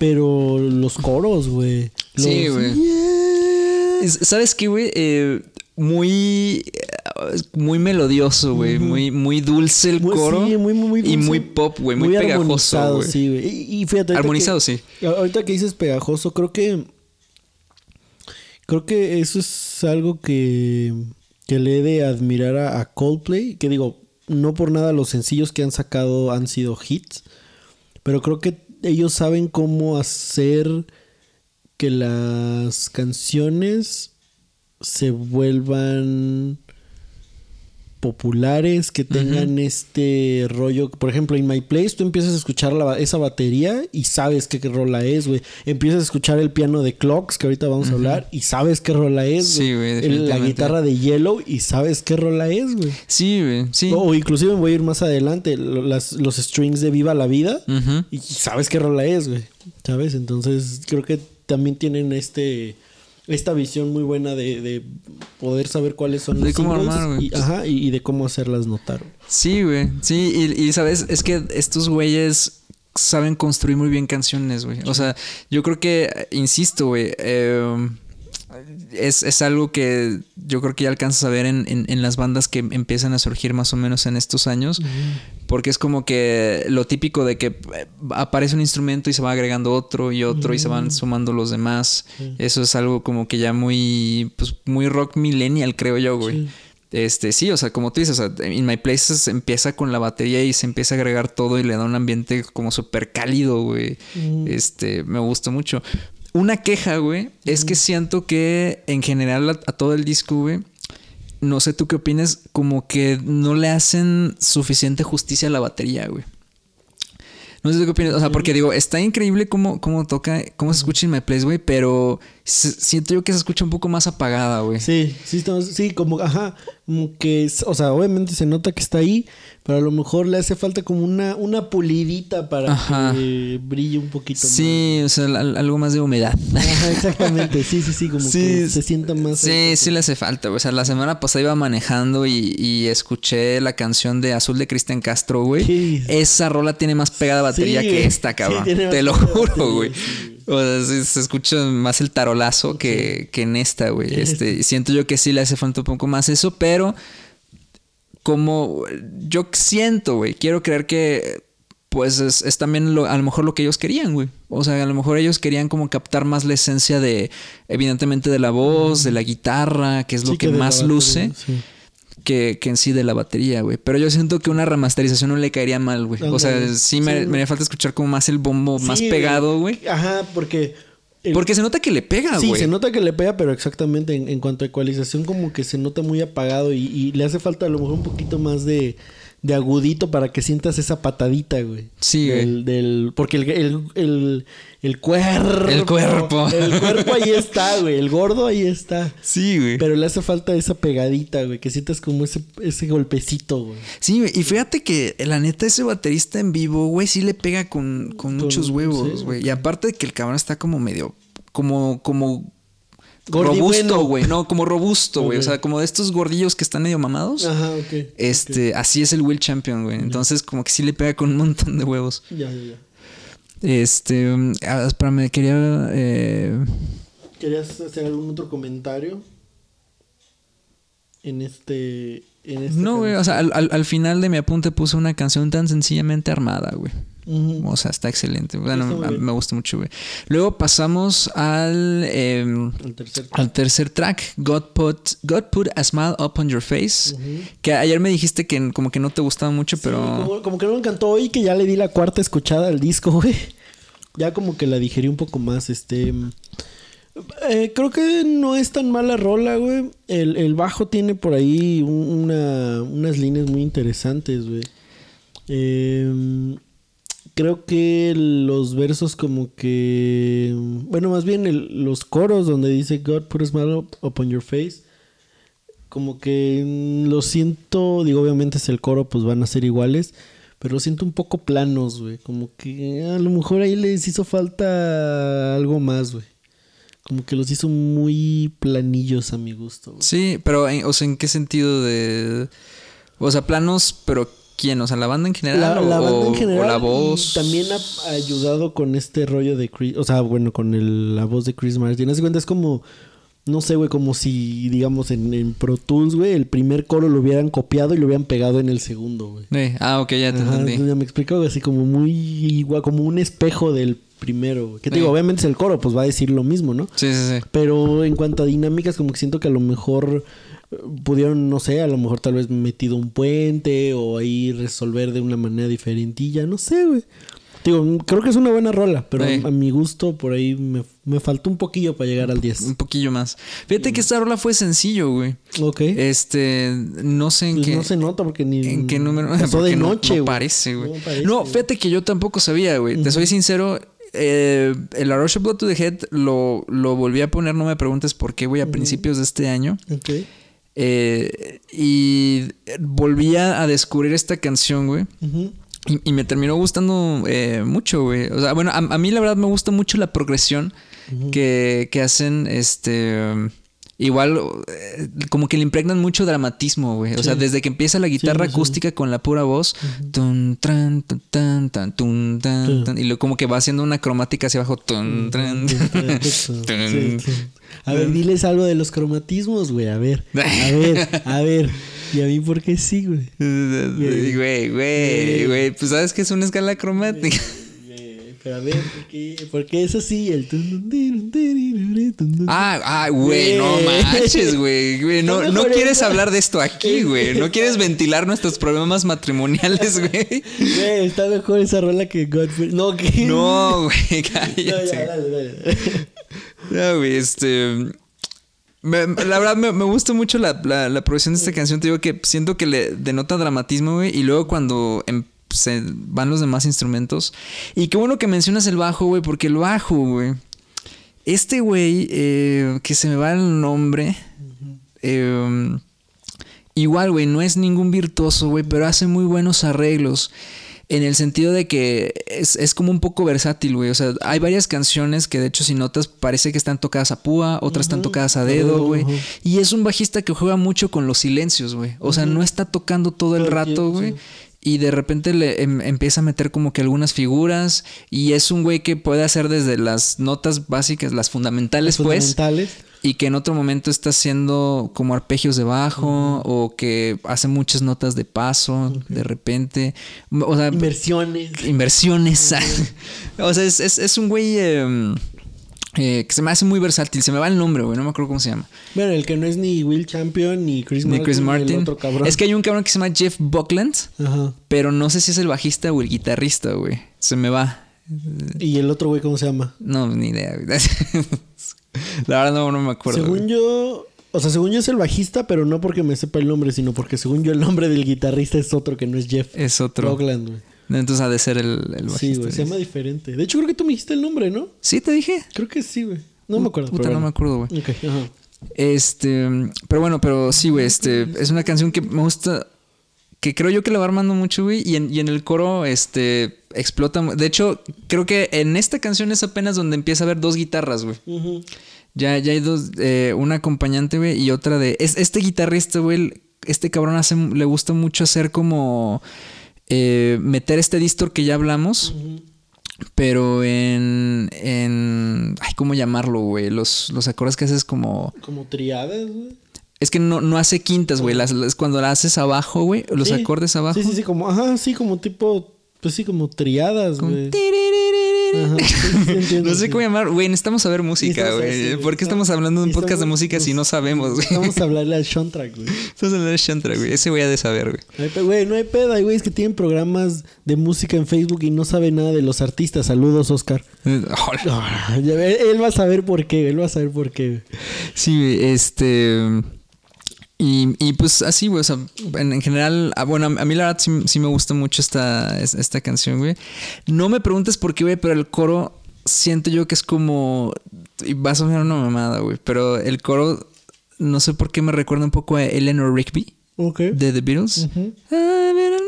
pero los coros, güey. Sí, güey. Yeah. ¿Sabes qué, güey? Eh, muy, muy melodioso, güey. Muy, muy dulce el coro. sí, muy, muy, muy y muy pop, güey. Muy, pegajoso, güey. sí. Y, y fíjate... Armonizado, que- sí. Ahorita que dices pegajoso, creo que... Creo que eso es algo que, que le he de admirar a, a Coldplay. Que digo, no por nada los sencillos que han sacado han sido hits. Pero creo que ellos saben cómo hacer que las canciones se vuelvan populares, que tengan este rollo. Por ejemplo, en My Place tú empiezas a escuchar la esa batería y sabes qué, qué rola es, güey. Empiezas a escuchar el piano de Clocks, que ahorita vamos a hablar, y sabes qué rola es, Sí, güey, La guitarra de Yellow y sabes qué rola es, güey. Sí, güey. Sí. O, o inclusive voy a ir más adelante, las- los strings de Viva la Vida. Y sabes qué rola es, güey. ¿Sabes? Entonces creo que también tienen este esta visión muy buena de, de poder saber cuáles son De los cómo singles armar, y, ajá, y, y de cómo hacerlas notar. Sí, güey. Sí, y, y, sabes, es que estos güeyes saben construir muy bien canciones, güey. O sea, yo creo que, eh, insisto, güey, eh, es, es algo que yo creo que ya alcanzas a ver en, en- en las bandas que empiezan a surgir más o menos en estos años. Porque es como que lo típico de que eh, aparece un instrumento y se va agregando otro y otro y se van sumando los demás. Eso es algo como que ya muy, pues, muy rock millennial, creo yo, güey. Sí. Este, sí, o sea, como tú dices, o sea, In My Place se empieza con la batería y se empieza a agregar todo y le da un ambiente como súper cálido, güey. Este, me gusta mucho. Una queja, güey, es que siento que en general a, a todo el disco, güey, no sé tú qué opinas, como que no le hacen suficiente justicia a la batería, güey. No sé tú qué opinas, o sea, porque digo, está increíble cómo, cómo toca, cómo se escucha In My Place, güey, pero siento yo que se escucha un poco más apagada, güey. Sí, sí, sí, como, ajá, como que, o sea, obviamente se nota que está ahí, pero a lo mejor le hace falta como una, una pulidita para Ajá. que brille un poquito Sí, o sea, al- algo más de humedad. más. Ajá, exactamente, sí, sí, sí, como Sí, que se sienta más. Sí, sí le hace falta. güey. O sea, la semana pasada iba manejando y, y escuché la canción de Azul de Cristian Castro, güey. Sí. Esa rola tiene más pegada batería Sí, que esta, Sí, cabrón. Te más lo juro, batería, güey. Sí, O sea, sí, se escucha más el tarolazo que, que en esta, güey. En Este, siento yo que sí le hace falta un poco más eso, pero como yo siento, güey, quiero creer que pues es, es también lo- a lo mejor lo que ellos querían, güey. O sea, a lo mejor ellos querían como captar más la esencia de, evidentemente, de la voz, de la guitarra, que es lo Sí, que, más batería, luce, sí. Que, que en sí de la batería, güey. Pero yo siento que una remasterización no le caería mal, güey. O sea, sí me, Sí. me haría falta escuchar como más el bombo más Sí, pegado, güey. Ajá, porque. el- Porque se nota que le pega, Sí, güey. se nota que le pega, pero exactamente en, en cuanto a ecualización como que se nota muy apagado y, y le hace falta a lo mejor un poquito más de, de agudito para que sientas esa patadita, güey. Sí, güey. Del, porque el, el, el, el cuerpo... El cuerpo. El cuerpo ahí está, güey. El gordo ahí está. Sí, güey. Pero le hace falta esa pegadita, güey. Que sientas como ese, ese golpecito, güey. Sí, güey. Y fíjate que la neta, ese baterista en vivo, güey, sí le pega con, con muchos huevos, sí, güey. Y aparte de que el cabrón está como medio. Como. como Gordi robusto, bueno. güey. No, como robusto, güey. O sea, como de estos gordillos que están medio mamados. Ajá, ok. Este, así es el Will Champion, güey. Entonces, como que sí le pega con un montón de huevos. Ya, ya, ya. Este. ah, espérame, quería. eh, ¿Querías hacer algún otro comentario? En este. en esta No, güey, o sea, al, al- al final de mi apunte puse una canción tan sencillamente armada, güey. O sea, está excelente. Bueno, está me gusta mucho, güey. Luego pasamos al, em, El tercer al tercer track, God Put, God Put a Smile Upon Your Face. Que ayer me dijiste que como que no te gustaba mucho, pero... Como, como que no me encantó hoy que ya le di la cuarta escuchada al disco, güey. Ya como que la digerí un poco más, este... eh, creo que no es tan mala rola, güey. El, el bajo tiene por ahí un- una, unas líneas muy interesantes, güey. Eh, creo que los versos como que... Bueno, más bien el- los coros donde dice God put a smile up- upon your face como que mm, lo siento, digo, obviamente es el coro, pues van a ser iguales, pero lo siento un poco planos, güey, como que a lo mejor ahí les hizo falta algo más, güey. Como que los hizo muy planillos a mi gusto. Sí, pero en- o sea, ¿en qué sentido de... O sea, planos, pero ¿quién? O sea, ¿la banda en general? La, o, la banda en o general la voz? también ha ayudado con este rollo de Chris, o sea, bueno, con el- la voz de Chris Martin. Haz cuenta, es como, no sé, güey, como si, digamos, en, en Pro Tools, güey, el primer coro lo hubieran copiado y lo hubieran pegado en el segundo, güey. Sí. Ah, ok, ya te Ajá, entendí. ya me explico, así como muy igual, como un espejo del primero. güey. Que te Sí. digo, obviamente es el coro, pues va a decir lo mismo, ¿no? Sí, sí, sí. Pero en cuanto a dinámicas, como que siento que a lo mejor pudieron, no sé, a lo mejor tal vez metido un puente o ahí resolver de una manera diferentilla, no sé, güey. Digo, creo que es una buena rola, pero Sí. a, a mi gusto por ahí me, me faltó un poquillo para llegar al 10. Un poquillo más. Fíjate que esta rola fue sencillo, güey. Ok. Este, no sé en Pues qué... no se nota porque ni... ¿En qué número? Pasó de no- noche, No, parece, güey. No parece, fíjate que yo tampoco sabía, güey. Te soy sincero. eh, el A Rush of Blood to the Head lo, lo volví a poner, no me preguntes por qué, güey, a principios de este año. Ok. Eh, y volví a descubrir esta canción, güey. Y, y me terminó gustando eh, mucho, güey. O sea, bueno, a, a mí la verdad me gusta mucho la progresión que, que hacen, este... um, Igual, eh, como que le impregnan mucho dramatismo, güey. O sea, desde que empieza la guitarra sí, sí. acústica con la pura voz, tun, tran, tun, tan, tan, tun, tan, tan, y luego como que va haciendo una cromática hacia abajo. tun, tran. A ver, diles algo de los cromatismos, güey. A ver, a ver, a ver. ¿Y a mí por qué sí, güey? Güey, güey, güey. Pues sabes que es una escala cromática. Pero a ver, ¿por qué, por qué es así? El. Ah, ah, güey, no manches, güey. güey. No, no quieres hablar de esto aquí, güey. No quieres ventilar nuestros problemas matrimoniales, güey. Güey, está mejor esa rola que Godfrey. No, que. No, güey, No, ya, cállate. dale, dale. No, güey, este. me- la verdad, me, me gusta mucho la, la, la producción de esta canción. Te digo que siento que le denota dramatismo, güey. Y luego cuando em- se van los demás instrumentos. Y qué bueno que mencionas el bajo, güey, porque el bajo, güey. Este güey, eh, que se me va el nombre. eh, igual, güey, no es ningún virtuoso, güey, pero hace muy buenos arreglos. En el sentido de que es, es como un poco versátil, güey. O sea, hay varias canciones que de hecho si notas parece que están tocadas a púa, otras están tocadas a dedo, güey. Y es un bajista que juega mucho con los silencios, güey. O sea, no está tocando todo el rato, güey. sí. Y de repente le em- empieza a meter como que algunas figuras. Y es un güey que puede hacer desde las notas básicas, las fundamentales, pues. Fundamentales. Y que en otro momento está haciendo como arpegios de bajo. O que hace muchas notas de paso. De repente. O sea, Inversiones. inversiones. o sea, es, es- es un güey em, eh, que se me hace muy versátil. Se me va el nombre, güey. No me acuerdo cómo se llama. Bueno, el que no es ni Will Champion ni Chris Ni Martin. Chris El Martin. otro cabrón. Es que hay un cabrón que se llama Jeff Buckland. Ajá. Pero no sé si es el bajista o el guitarrista, güey. Se me va. ¿Y el otro güey cómo se llama? No, ni idea, güey. La verdad no, no me acuerdo. según güey. yo. O sea, según yo es el bajista, pero no porque me sepa el nombre, sino porque según yo el nombre del guitarrista es otro que no es Jeff. Es otro. Buckland, güey. Entonces ha de ser el, el bajista. Sí, güey. Se llama diferente. De hecho, creo que tú me dijiste el nombre, ¿no? Sí, te dije. Creo que sí, güey. No me acuerdo. Puta, pero no me acuerdo, güey. Ok, ajá. Este, pero bueno, pero sí, güey, este, es una canción que me gusta, que creo yo que la va armando mucho, güey, y en, y en el coro, este, explota. De hecho, creo que en esta canción es apenas donde empieza a haber dos guitarras, güey. Ujú. Ya, ya hay dos, eh, una acompañante, güey, y otra de... Es, este guitarrista, güey, este cabrón hace, le gusta mucho hacer como... eh, meter este distor que ya hablamos, pero en... en ay, ¿cómo llamarlo, güey? Los, los acordes que haces como... Como triadas, güey. Es que no, no hace quintas, güey. Las, las- cuando la haces abajo, güey. Los Sí. acordes abajo. Sí, sí, sí, como, ajá, sí, como tipo, pues sí, como triadas, güey. tiririririr. Ajá, sí, No sé cómo llamar. Güey, necesitamos saber música, güey. güey. ¿Por qué estamos hablando de un podcast de música si no sabemos, güey? Vamos a hablarle al soundtrack, güey. Estamos hablando de Shantra, güey. Ese voy a de saber, güey. No hay pe- Güey, no hay pedo. Hay güeyes que tienen programas de música en Facebook y no saben nada de los artistas. Saludos, Oscar. Ah, Él va a saber por qué. Él va a saber por qué. Sí, güey, este. Y, y pues así, güey. O sea, en, en general, ah, bueno, a mí la verdad sí, sí me gusta mucho esta, es- esta canción, güey. No me preguntes por qué, güey, pero el coro siento yo que es como. Y va a sonar una mamada, güey. Pero el coro, no sé por qué me recuerda un poco a Eleanor Rigby Ok. de The Beatles. Ujú. I'm in a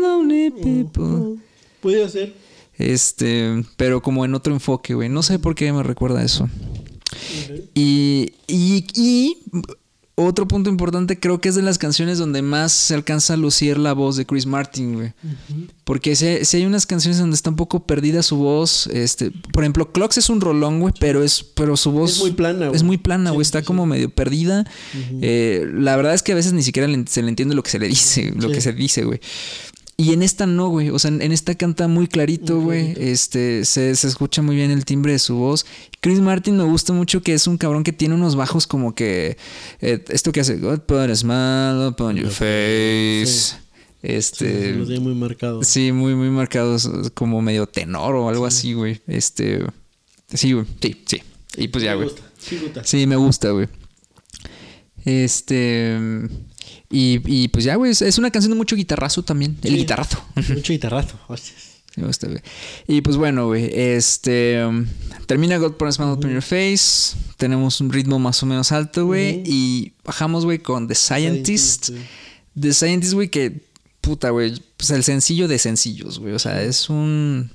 lonely, lonely people. Puede ser. Este, pero como en otro enfoque, güey. No sé por qué me recuerda a eso. Y, y, y otro punto importante, creo que es de las canciones donde más se alcanza a lucir la voz de Chris Martin, güey. Porque si, si hay unas canciones donde está un poco perdida su voz, este, por ejemplo, Clocks es un rolón, güey, pero es, pero su voz Es muy plana, güey. Es muy plana, güey, Sí, está sí, como medio perdida. Eh, la verdad es que a veces ni siquiera le- se le entiende lo que se le dice, lo Sí. que se dice, güey. Y en esta no, güey. O sea, en en esta canta muy clarito, güey. Este, se, se escucha muy bien el timbre de su voz. Chris Martin me gusta mucho que es un cabrón que tiene unos bajos como que. eh, esto que hace. God put a smile upon your face. Sí, Este. los tiene muy marcados. Sí, muy, muy marcados, como medio tenor o algo así, güey. Este. Sí, güey. Sí, sí. Y pues ya, güey. Sí, gusta. Sí, me gusta, güey. Este. Y, y pues ya, güey. Es, es una canción de mucho guitarrazo también. El guitarrazo. Mucho guitarrazo. hostias. Y pues bueno, güey. Este. um, termina God a Smile Upon Your Face. Tenemos un ritmo más o menos alto, güey. Y bajamos, güey, con The Scientist. The Scientist, güey, que. Puta, güey. Pues el sencillo de sencillos, güey. O sea, es un.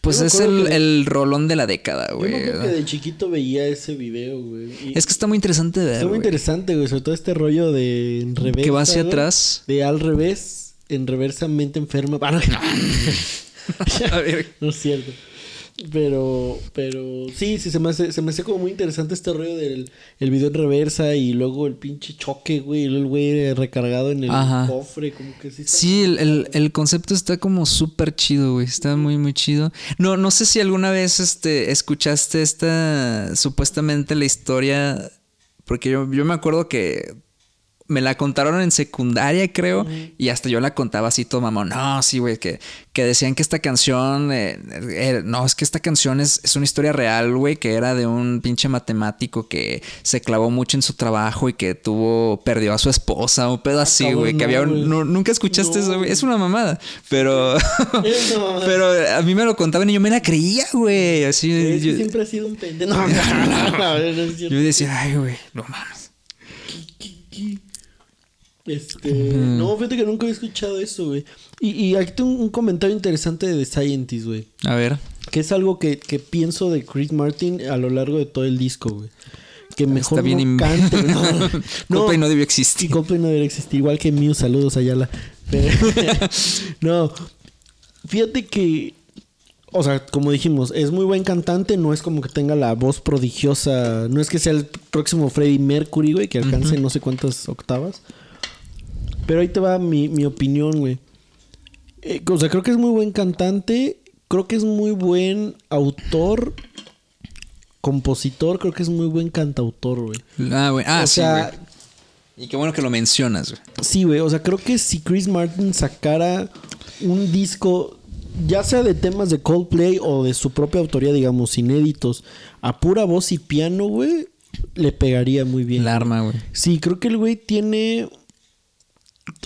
Pues Yo es el, que- el rolón de la década, Yo güey. me acuerdo que de chiquito veía ese video, güey. y Es que está muy interesante de ver. Está muy güey. interesante, güey. Sobre todo este rollo de en reversa. Que va hacia atrás. De al revés. En reversamente enferma. Ah, no. A ver. No es cierto. Pero, pero sí, sí, se me hace, se me hace como muy interesante este rollo del el video en reversa y luego el pinche choque, güey, el güey recargado en el Ajá. cofre, como que sí Sí, el, el- el concepto está como súper chido, güey. Está muy, muy chido. No, no sé si alguna vez este, escuchaste esta, supuestamente la historia, porque yo, yo me acuerdo que me la contaron en secundaria, creo, y hasta yo la contaba así todo mamón. No, sí, güey, que, que decían que esta canción, eh, eh, no, es que esta canción es, es una historia real, güey, que era de un pinche matemático que se clavó mucho en su trabajo y que tuvo, perdió a su esposa, un pedo así, güey, que había un- güey. no- nunca escuchaste No, eso, güey. Es una mamada, pero, pero a mí me lo contaban y yo me la creía, güey, así. Es que yo, siempre ha sido un pendejo. Yo decía, ay, güey, no mames. Este, no, fíjate que nunca había escuchado eso, güey. Y, y aquí tengo un, comentario interesante de The Scientist, güey. A ver. Que es algo que, que pienso de Chris Martin a lo largo de todo el disco, güey. Que mejor Está bien no cante. No, no. Coldplay no debió existir. Coldplay no debería existir. Igual que Mew, saludos Ayala. Pero- no. Fíjate que. O sea, como dijimos, es muy buen cantante. No es como que tenga la voz prodigiosa. No es que sea el próximo Freddie Mercury, güey, que alcance no sé cuántas octavas. Pero ahí te va mi, mi opinión, güey. Eh, o sea, creo que es muy buen cantante. Creo que es muy buen autor. Compositor. Creo que es muy buen cantautor, güey. Ah, güey. Ah, o sí, sea, güey. Y qué bueno que lo mencionas, güey. Sí, güey. O sea, creo que si Chris Martin sacara un disco, ya sea de temas de Coldplay o de su propia autoría, digamos, inéditos, a pura voz y piano, güey, le pegaría muy bien. El arma, güey. Sí, creo que el güey tiene.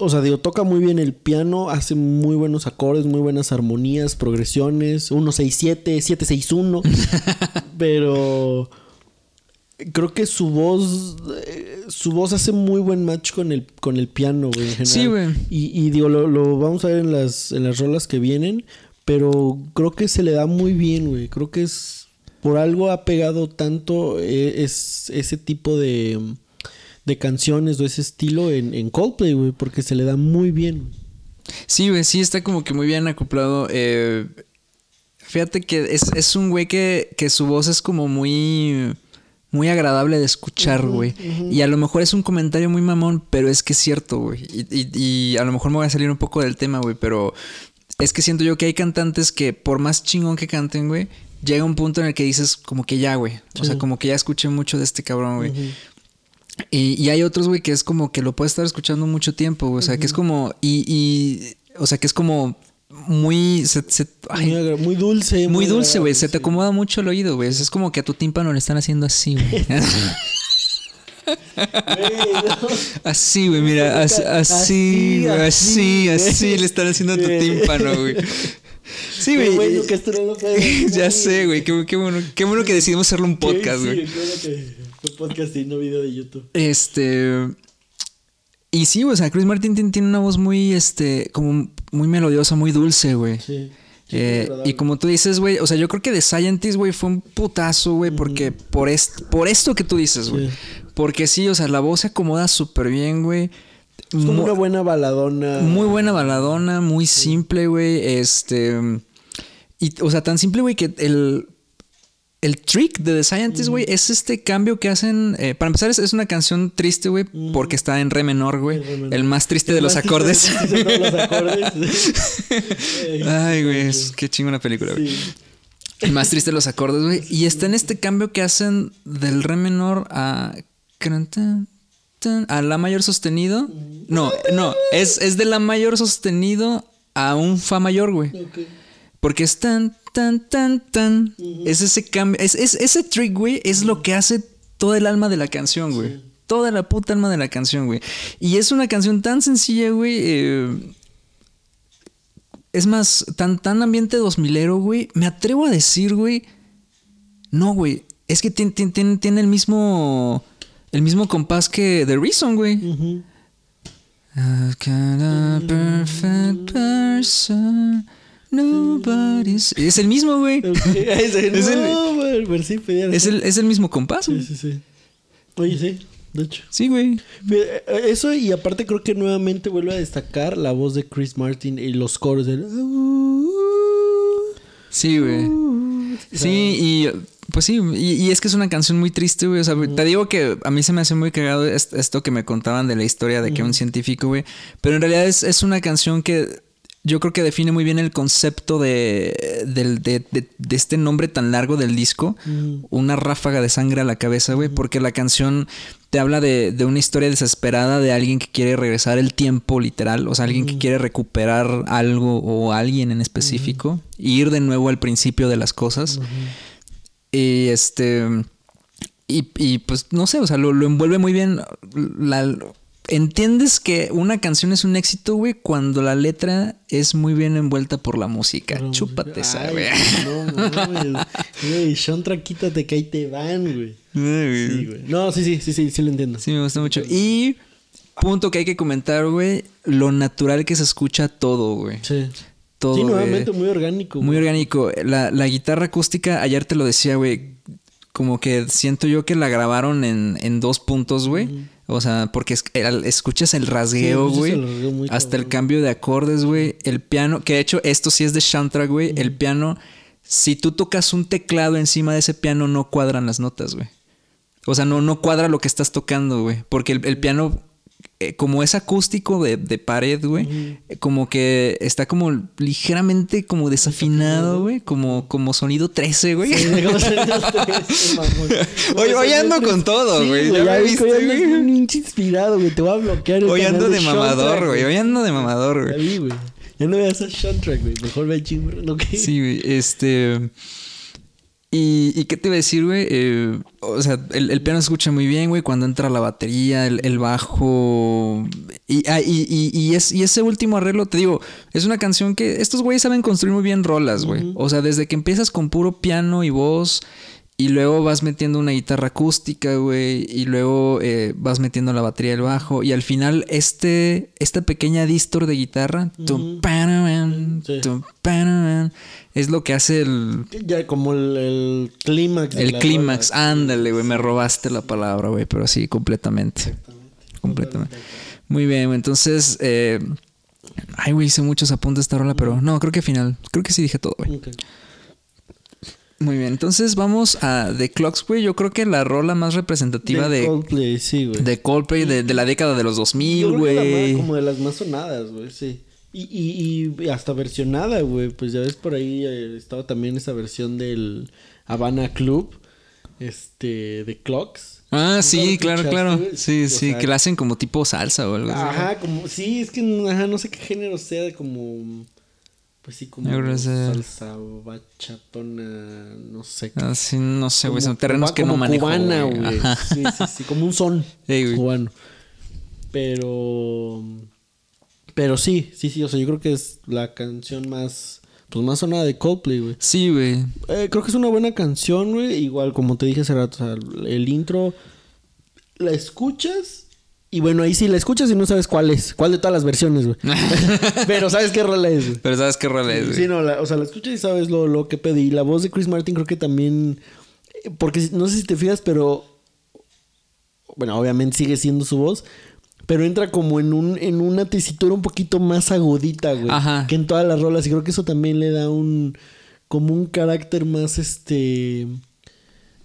O sea, digo, toca muy bien el piano, hace muy buenos acordes, muy buenas armonías, progresiones, 167, 761. pero creo que su voz eh, su voz hace muy buen match con el con el piano, güey, en general. Sí, güey. Y, y digo, lo, lo vamos a ver en las en las rolas que vienen, pero creo que se le da muy bien, güey. Creo que es por algo ha pegado tanto eh, es ese tipo de de canciones o ese estilo en, en Coldplay, güey, porque se le da muy bien. Sí, güey, sí está como que muy bien acoplado. Eh, fíjate que es, es un güey que, que su voz es como muy... muy agradable de escuchar, güey. Y a lo mejor es un comentario muy mamón, pero es que es cierto, güey. Y, y- y a lo mejor me voy a salir un poco del tema, güey, pero es que siento yo que hay cantantes que por más chingón que canten, güey, llega un punto en el que dices como que ya, güey. O sea, como que ya escuché mucho de este cabrón, güey. Y, y hay otros, güey, que es como que lo puedes estar escuchando mucho tiempo, güey. O sea, que es como... Y, y... O sea, que es como muy... se- se- ay, Muy, agra- muy dulce. muy dulce, güey. Se te sí. acomoda mucho el oído, güey. Es como que a tu tímpano le están haciendo así, güey. así, güey, mira. as- Así, Así, güey. Así, así, le están haciendo a tu tímpano, güey. Sí, güey. bueno ya sé, güey. Qué, qué bueno, qué bueno que decidimos hacerlo un podcast, Sí, güey. qué fue podcast y no video de YouTube. Este. Y sí, o sea, Chris Martin tiene, una voz muy, este, como muy melodiosa, muy dulce, güey. Sí. Eh, y como tú dices, güey, o sea, yo creo que The Scientist, güey, fue un putazo, güey, porque por, est- por esto que tú dices, güey. Sí. Porque sí, o sea, la voz se acomoda súper bien, güey. Es como una buena baladona. Muy buena baladona, muy simple, güey. Este. Y, o sea, tan simple, güey, que el. El trick de The Scientist, güey, es este cambio que hacen. eh, para empezar, es, es una canción triste, güey, porque está en re menor, güey. El más triste de los acordes. de todos los acordes. Ay, güey, qué chingona película, güey. Sí. El más triste de los acordes, güey. Y está en este cambio que hacen del re menor a. A la mayor sostenido. No, no. Es, es de la mayor sostenido a un fa mayor, güey. Porque es tan, tan, tan, tan. Es ese cambio. Es, es- ese trick, güey, es lo que hace todo el alma de la canción, güey. Toda la puta alma de la canción, güey. Y es una canción tan sencilla, güey. eh, es más, tan, tan ambiente dos milero, güey. Me atrevo a decir, güey. No, güey. Es que tiene, tiene- tiene- tiene el mismo. El mismo compás que The Reason, güey. I've got a perfect person. Nobody's. Es el mismo, güey. Es el, Es el- no, güey, pero sí, pedía- Es el, es el mismo compás, Sí, sí, sí. Oye, sí, de hecho. Sí, güey. Eh, Eso y aparte creo que nuevamente vuelve a destacar la voz de Chris Martin y los coros del... Sí, güey. Sí, y pues sí, y, y es que es una canción muy triste, güey. O sea, te digo que a mí se me hace muy cagado est- esto que me contaban de la historia de que un científico, güey. Pero en realidad es, es una canción que yo creo que define muy bien el concepto de, de, de- de este nombre tan largo del disco. Una ráfaga de sangre a la cabeza, güey. Porque la canción te habla de, de una historia desesperada de alguien que quiere regresar el tiempo, literal. O sea, alguien que quiere recuperar algo o alguien en específico. Y ir de nuevo al principio de las cosas. Y este. Y, y, pues no sé, o sea, lo, lo envuelve muy bien. La- entiendes que una canción es un éxito, güey, cuando la letra es muy bien envuelta por la música. Pero, Chúpate esa, güey. No mames. Güey, Sean Traquítate que ahí te van, güey. Sí, güey. No, sí, sí, sí, sí, sí lo entiendo. Sí, me gusta mucho. Y punto que hay que comentar, güey, lo natural que se escucha todo, güey. Sí. Todo. sí, güey. nuevamente muy orgánico. Muy güey. orgánico. La, la guitarra acústica, ayer te lo decía, güey. Como que siento yo que la grabaron en, en dos puntos, güey. O sea, porque es- escuchas el rasgueo, güey. hasta el cambio de acordes, güey. El piano, que de hecho esto sí es de soundtrack, güey. El piano, si tú tocas un teclado encima de ese piano, no cuadran las notas, güey. O sea, no, no cuadra lo que estás tocando, güey. Porque el, el piano, eh, como es acústico de, de pared, güey, eh, como que está como ligeramente como desafinado, güey. Como, como sonido 13, güey. Sí. Hoy- hoy ando con todo, Sí, güey, ya ya me viste, güey. bien pinche inspirado, güey. Te voy a bloquear. el Hoy ando de Sean mamador, Track, güey. Hoy ando de mamador, güey. Ya no veas a Soundtrack, güey. Mejor ve a chingo. ¿no? ¿Qué? Sí, güey. Este. Y, y qué te iba a decir, güey? Eh, o sea, el, el piano se escucha muy bien, güey. Cuando entra la batería, el, el bajo. Y, ah, y, y- y es, y ese último arreglo, te digo, es una canción que estos güeyes saben construir muy bien rolas, güey. O sea, desde que empiezas con puro piano y voz. Y luego vas metiendo una guitarra acústica, güey. Y luego eh, vas metiendo la batería del bajo. Y al final, este, esta pequeña distor de guitarra. Sí. es lo que hace el, Ya como el, el clímax. el clímax. Ándale, güey. Me robaste la palabra, güey. Pero sí, completamente. Completamente. Muy bien, güey. Entonces, eh, ay, güey, hice muchos apuntes de esta rola, pero no, creo que al final. Creo que sí dije todo, güey. Ok. Muy bien, entonces vamos a The Clocks, güey. Yo creo que la rola más representativa de, Coldplay, sí, güey. de Coldplay de, de la década de los Yo 2000, creo que la güey. como de las más sonadas, güey, sí. Y, y, y hasta versionada, güey. Pues ya ves por ahí eh, estaba también esa versión del Havana Club. Este, de Clocks. Ah, ¿Nunca sí, claro, claro. Sí, O sí, sea, que la hacen como tipo salsa o algo así. Ajá, como, sí, es que ajá, no sé qué género sea, como, pues sí, como salsa bachatona, no sé. Ah, sí, no sé, güey. Son terrenos cuba- que no como manejo. cubana, güey. Sí, sí, sí, como un son güey. cubano. Pero, pero sí, sí, sí, o sea, yo creo que es la canción más, pues más sonada de Coldplay, güey. Sí, güey. Eh, creo que es una buena canción, güey. Igual, como te dije hace rato, o sea, el intro la escuchas. Y bueno, ahí sí la escuchas y no sabes cuál es. ¿Cuál de todas las versiones, güey? Pero sabes qué rola es, güey. Pero sabes qué rola es, güey. Sí, no, la- o sea, la escuchas y sabes lo, lo que pedí. Y la voz de Chris Martin creo que también... eh, Porque no sé si te fijas, pero... Bueno, obviamente sigue siendo su voz. Pero entra como en un en una tesitura un poquito más agudita, güey. Ajá. Que en todas las rolas. Y creo que eso también le da un... Como un carácter más, este...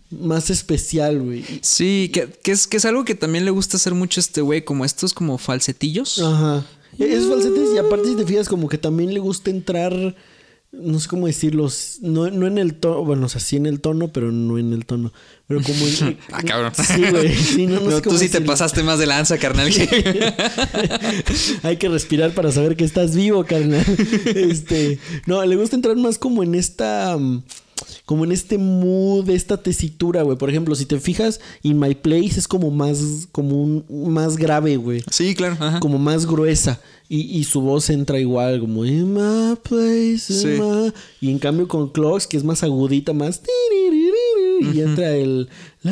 Más especial, güey. Sí, que, que es, que es algo que también le gusta hacer mucho a este güey, como estos como falsetillos. Ajá. Es falsetes y aparte si te fijas como que también le gusta entrar, no sé cómo decirlo, no, no en el tono, bueno, o sea, sí en el tono, pero no en el tono. Pero como en... Ah, cabrón. Sí, güey. Sí, no, no, No, sé tú cómo sí te pasaste más de lanza, carnal. que- Hay que respirar para saber que estás vivo, carnal. Este, no, le gusta entrar más como en esta mm, como en este mood, esta tesitura, güey. Por ejemplo, si te fijas, In My Place es como más como un más grave, güey. sí, claro. Ajá. como más gruesa y, y su voz entra igual como in my place in Sí. my-". y en cambio con Clocks que es más agudita más y entra el o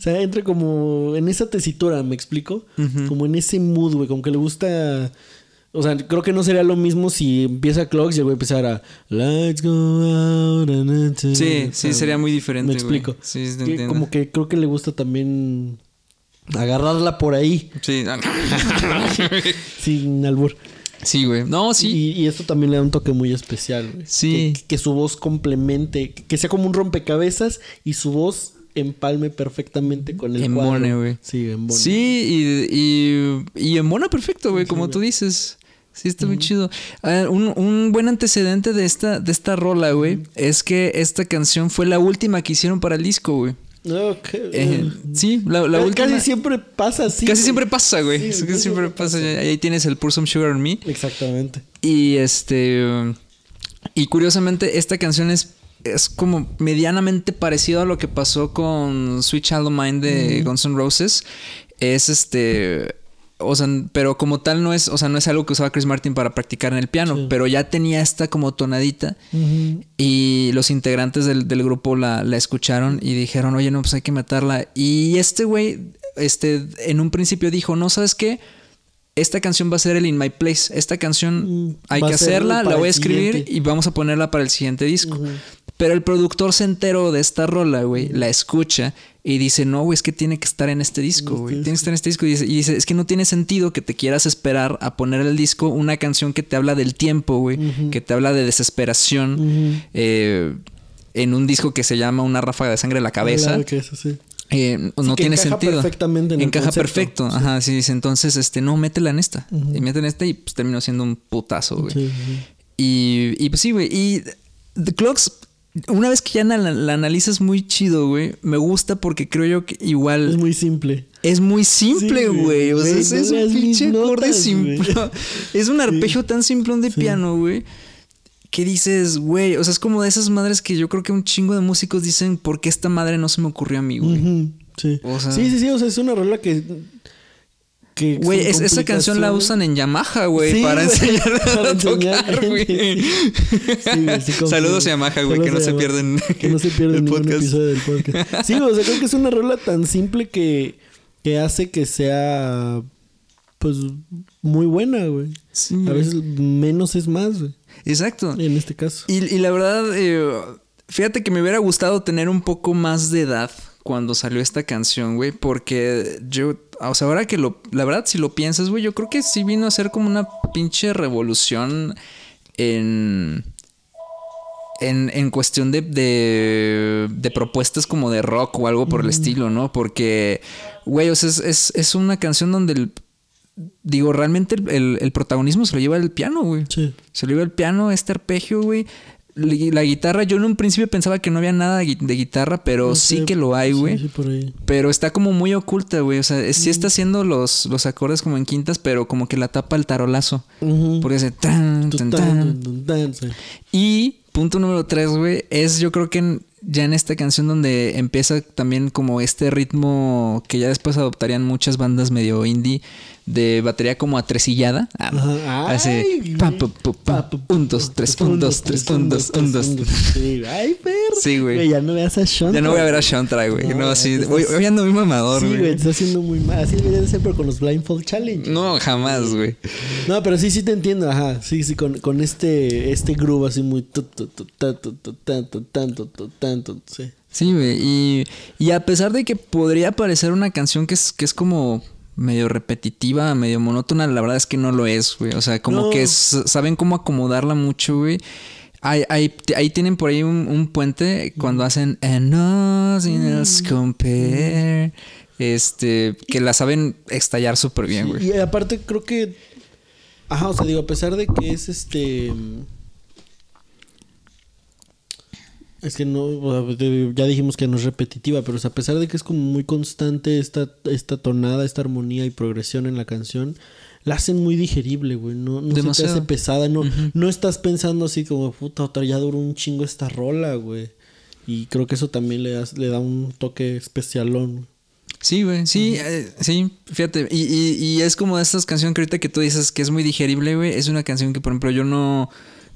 sea entra como en esa tesitura me explico como en ese mood güey como que le gusta o sea, creo que no sería lo mismo si empieza Clocks y el güey empezara Lights go out and into-" Sí, O sí, sea, sería muy diferente. Me güey. explico. Sí, sí, te Que entiendo. como que creo que le gusta también agarrarla por ahí, Sí, sin albur. sí, güey. No, sí. Y, y esto también le da un toque muy especial, güey. Sí. Que, que su voz complemente, que sea como un rompecabezas y su voz empalme perfectamente con el Embone, güey. Sí, embone. Sí, y, y, y embona perfecto, güey, como tú dices. Sí, está muy chido. Ah, un, un buen antecedente de esta, de esta rola, güey, es que esta canción fue la última que hicieron para el disco, güey. Ok. Eh, sí, la, la Casi última. siempre pasa así. Casi güey. siempre pasa, güey. Sí, casi casi siempre pasa. Ahí tienes el Pour Some Sugar on Me. Exactamente. Y este. Y curiosamente, esta canción es, es como medianamente parecido a lo que pasó con Sweet Child of Mine de Guns N' Roses. Es este. O sea, pero como tal no es, o sea, no es algo que usaba Chris Martin para practicar en el piano, Sí. pero ya tenía esta como tonadita y los integrantes del, del grupo la, la escucharon y dijeron, oye, no, pues hay que matarla. Y este güey, este, en un principio dijo, no, ¿sabes qué? Esta canción va a ser el In My Place. Esta canción Mm, hay que hacerla, la voy a escribir siguiente. y vamos a ponerla para el siguiente disco. Pero el productor se enteró de esta rola, güey, la escucha y dice, no, güey, es que tiene que estar en este disco, güey. Tiene que estar en este disco. Y dice, y dice, es que no tiene sentido que te quieras esperar a poner el disco una canción que te habla del tiempo, güey, que te habla de desesperación. eh, en un disco que se llama Una ráfaga de sangre en la cabeza. Claro que eso sí. Eh, no tiene encaja sentido. perfectamente en encaja perfecto. Ajá, sí, dice. Entonces, este, no, métela en esta. Y métela en esta y pues terminó siendo un putazo, güey. Y, y pues sí, güey. Y The Clocks, una vez que ya la, la analizas muy chido, güey, me gusta porque creo yo que igual Es muy simple. es muy simple, güey. O sea, es, no es leas un pinche acorde simple. Es un arpegio tan simplón de piano, güey. Que dices, güey, o sea, es como de esas madres que yo creo que un chingo de músicos dicen, ¿por qué esta madre no se me ocurrió a mí, güey? Sí. O sea- sí, sí, sí. O sea, es una rola que. Que Güey, es- esa canción la usan en Yamaha, güey, Sí, para enseñar a enseñar tocar, güey. Sí, sí. Saludos a Yamaha, güey, que no se pierden Que no se pierden el ningún podcast. episodio del podcast. Sí, o sea, creo que es una rola tan simple que, que hace que sea. Pues muy buena, güey. A veces menos es más, güey. Exacto. En este caso. Y, y la verdad, eh, fíjate que me hubiera gustado tener un poco más de edad cuando salió esta canción, güey, porque yo, o sea, ahora que lo, la verdad, si lo piensas, güey, yo creo que sí vino a ser como una pinche revolución en, en, en cuestión de, de, de propuestas como de rock o algo por el estilo, ¿no? Porque, güey, o sea, es, es, es una canción donde el, digo, realmente el, el- el protagonismo se lo lleva el piano, güey. Sí. Se lo lleva el piano, este arpegio, güey. La, guitarra, yo en un principio pensaba que no había nada de gui- de guitarra, pero No sí que lo hay, güey. Sí. Pero está como muy oculta, güey. O sea, sí está haciendo los, los acordes como en quintas, pero como que la tapa el tarolazo. Ujú. Porque hace tan, Tu tan, tan, tan. tan, tan, sí. Y punto número tres, güey, es yo creo que en- ya en esta canción donde empieza también como este ritmo que ya después adoptarían muchas bandas medio indie de batería como atresillada. Ah. Hace güey. un, dos, tres, un, dos, tres, un, dos, un, dos. Sí, ay, perro. Sí, güey. Ya no veas a Sean. Ya no voy a ver a Shantra, güey. No, No, así. Hoy, estás- hoy ando muy mamador, Sí, güey. güey, te está haciendo muy mal. Así debería de ser, pero con los Blindfold Challenge. No, jamás, güey. No, pero sí, sí te entiendo, ajá. Sí, sí, con, con este, este groove así muy... Sí. Sí, güey. Y, y a pesar de que podría parecer una canción que es, que es como medio repetitiva, medio monótona, la verdad es que no lo es, güey. O sea, como No. que es- saben cómo acomodarla mucho, güey. Hay, hay- ahí tienen por ahí un, un puente cuando hacen And nothing else compare. Este, que la saben estallar súper bien, güey. Y aparte creo que... Ajá, o sea, digo, a pesar de que es este... Es que no, o sea, de- ya dijimos que no es repetitiva, pero o sea, a pesar de que es como muy constante esta, esta tonada, esta armonía y progresión en la canción, la hacen muy digerible, güey. No, no se te hace pesada, no, no estás pensando así como, puta, otra ya duró un chingo esta rola, güey. Y creo que eso también le, das- le da un toque especialón. Sí, güey, sí, eh, sí, fíjate. Y, y, y es como de estas canciones que ahorita que tú dices que es muy digerible, güey. Es una canción que, por ejemplo, yo no.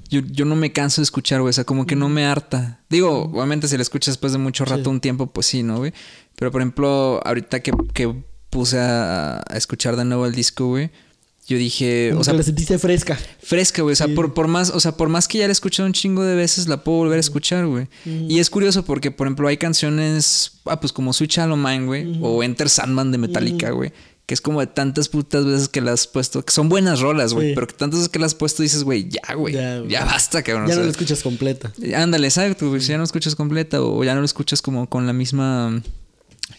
Yo, yo no me canso de escuchar, güey. O sea, como que no me harta. Digo, obviamente si la escuchas después de mucho rato, Sí. un tiempo, pues sí, ¿no, güey? Pero, por ejemplo, ahorita que, que puse a, a escuchar de nuevo el disco, güey. Yo dije, Como o sea, la sentiste fresca. fresca, güey. O sea, Sí. por, por más, o sea, por más que ya la he escuchado un chingo de veces, la puedo volver a escuchar, güey. Y es curioso porque, por ejemplo, hay canciones, ah, pues como Switch Hollow Mind, güey, o Enter Sandman de Metallica, güey. Que es como de tantas putas veces que las has puesto, que son buenas rolas, güey, Sí. pero que tantas veces que las has puesto dices, güey, ya, güey, Ya, ya, basta, cabrón. ya o no la escuchas completa. Ándale, exacto, güey. Si ya no lo escuchas completa o ya no lo escuchas como con la misma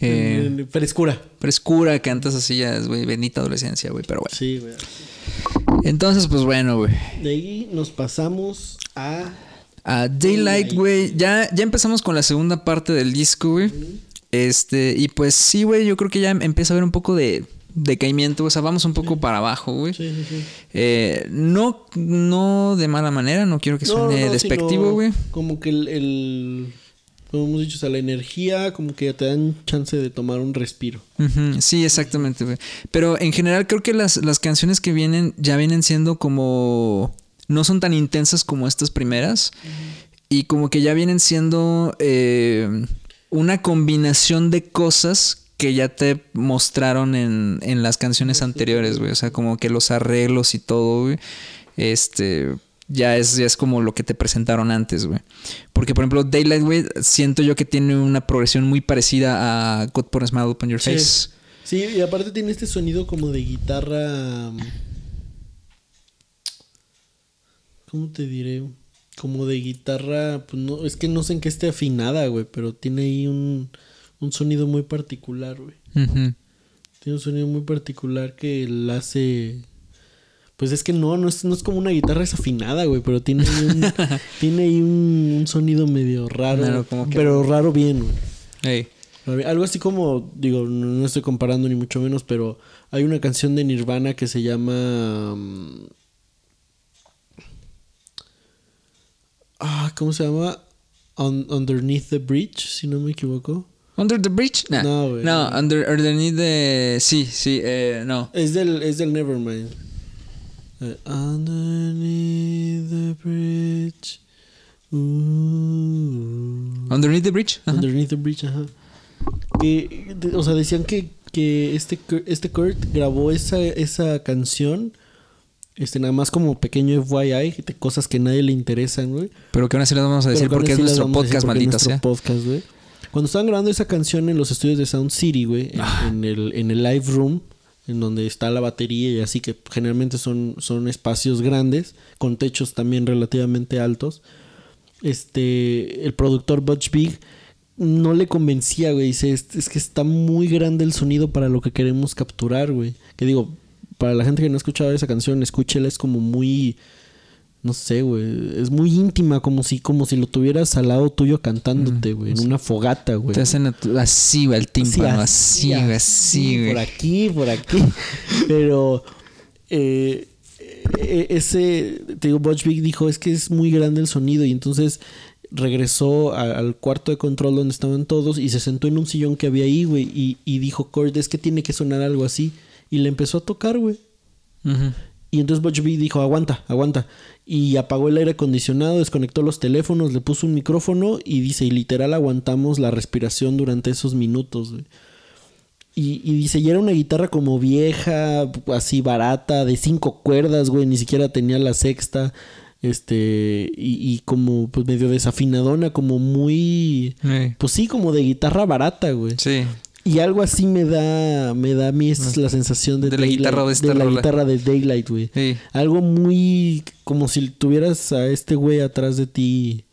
eh, Eh, Frescura. frescura que antes hacías, güey, bendita adolescencia, güey, pero bueno. Sí, güey. Entonces, pues bueno, güey. De ahí nos pasamos a. A Daylight, güey. Ya, ya empezamos con la segunda parte del disco, güey. Este, y pues sí, güey, yo creo que ya empieza a haber un poco de decaimiento. O sea, vamos un poco para abajo, güey. Sí, sí, sí. Eh, no, no de mala manera, no quiero que suene no, no, despectivo, güey. Como que el, el- Como hemos dicho, o sea, la energía, como que te dan chance de tomar un respiro. Sí, exactamente, güey. Pero en general creo que las, las canciones que vienen ya vienen siendo como... No son tan intensas como estas primeras. Y como que ya vienen siendo eh, una combinación de cosas que ya te mostraron en, en las canciones anteriores, güey. O sea, como que los arreglos y todo, güey. Este... Ya es, ya es como lo que te presentaron antes, güey. Porque, por ejemplo, Daylight, güey, siento yo que tiene una progresión muy parecida a God Put a Smile Upon Your Sí. Face. Sí, y aparte tiene este sonido como de guitarra. ¿Cómo te diré? Como de guitarra. Pues no, es que no sé en qué esté afinada, güey. Pero tiene ahí un, un sonido muy particular, güey. Tiene un sonido muy particular que la hace. Pues es que no, no es, no es como una guitarra desafinada, güey, pero tiene ahí un, tiene ahí un, un sonido medio raro. Claro, como que- pero raro bien, güey. Algo así como, digo, no, estoy comparando ni mucho menos, pero hay una canción de Nirvana que se llama. mm, Ah, ¿cómo se llama? Un- Underneath the Bridge, si no me equivoco. Under the Bridge? Nah. No, güey. No, under, underneath the... Sí, sí, eh, no. Es del, es del Nevermind. Eh, underneath the bridge. Ooh. Underneath the Bridge. Ajá. Underneath the bridge, ajá. Que, de- o sea, decían que, que este, Kurt- este Kurt grabó esa, esa canción. Este, nada más como pequeño FYI, de cosas que a nadie le interesan, güey. Pero que ahora sí las vamos a decir porque es nuestro podcast, maldita nuestro sea. podcast, güey. Cuando estaban grabando esa canción en los estudios de Sound City, güey, en, Ah. en el, en el live room, en donde está la batería y así, que generalmente son, son espacios grandes, con techos también relativamente altos. este, el productor Butch Big no le convencía, güey. Dice, es, es que está muy grande el sonido para lo que queremos capturar, güey. Que digo, para la gente que no ha escuchado esa canción, escúchela, es como muy... No sé, güey. Es muy íntima, como si, como si lo tuvieras al lado tuyo cantándote, güey. En una fogata, güey. Te hacen así, güey, el tímpano, así, güey, así, güey. Por aquí, por aquí. Pero eh, eh, ese, te digo, Butch Vig dijo, es que es muy grande el sonido. Y entonces regresó a- al cuarto de control donde estaban todos y se sentó en un sillón que había ahí, güey. Y, y dijo, Kurt, es que tiene que sonar algo así. Y le empezó a tocar, güey. Ujú. Y entonces Butch dijo, aguanta, aguanta. Y apagó el aire acondicionado, desconectó los teléfonos, le puso un micrófono y dice, y literal aguantamos la respiración durante esos minutos. güey. Y, y dice, y era una guitarra como vieja, así barata, de cinco cuerdas, güey, ni siquiera tenía la sexta. Este, y, y como pues medio desafinadona, como muy, Sí. pues sí, como de guitarra barata, güey. Sí. Y algo así me da, me da a mí esta es la sensación de. De la Daylight- guitarra de esta de la rola. guitarra de Daylight, güey. Sí. Algo muy como si tuvieras a este güey atrás de ti,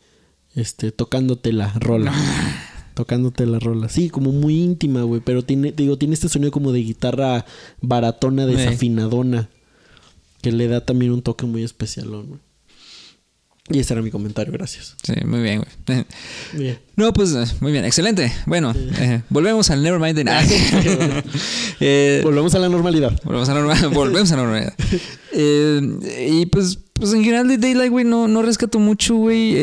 este, tocándote la rola. tocándote la rola. Sí, como muy íntima, güey. Pero tiene, digo, tiene este sonido como de guitarra baratona, Sí. desafinadona. Que le da también un toque muy especial, güey. Y ese era mi comentario, gracias. Sí, muy bien, güey. Bien. No, pues muy bien, excelente. Bueno, eh, volvemos al Nevermind de nada. Eh, Volvemos a la normalidad. volvemos a la normal- volvemos a la normalidad. Eh, y pues, pues en general de Daylight, güey, no, no rescato mucho, güey.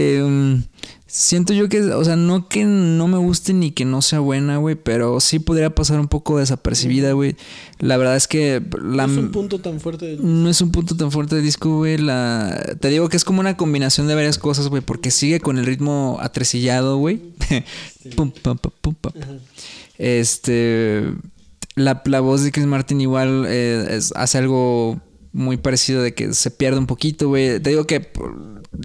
Siento yo que, o sea, no que no me guste ni que no sea buena, güey, pero sí podría pasar un poco desapercibida, güey. La verdad es que la, No es un punto tan fuerte. de- no es un punto tan fuerte de disco, güey. La... Te digo que es como una combinación de varias cosas, güey. Porque sigue con el ritmo atresillado, güey. Pum, pam, pam, pum, pam. Este. La, la voz de Chris Martin igual eh, es- hace algo muy parecido de que se pierde un poquito, güey. Te digo que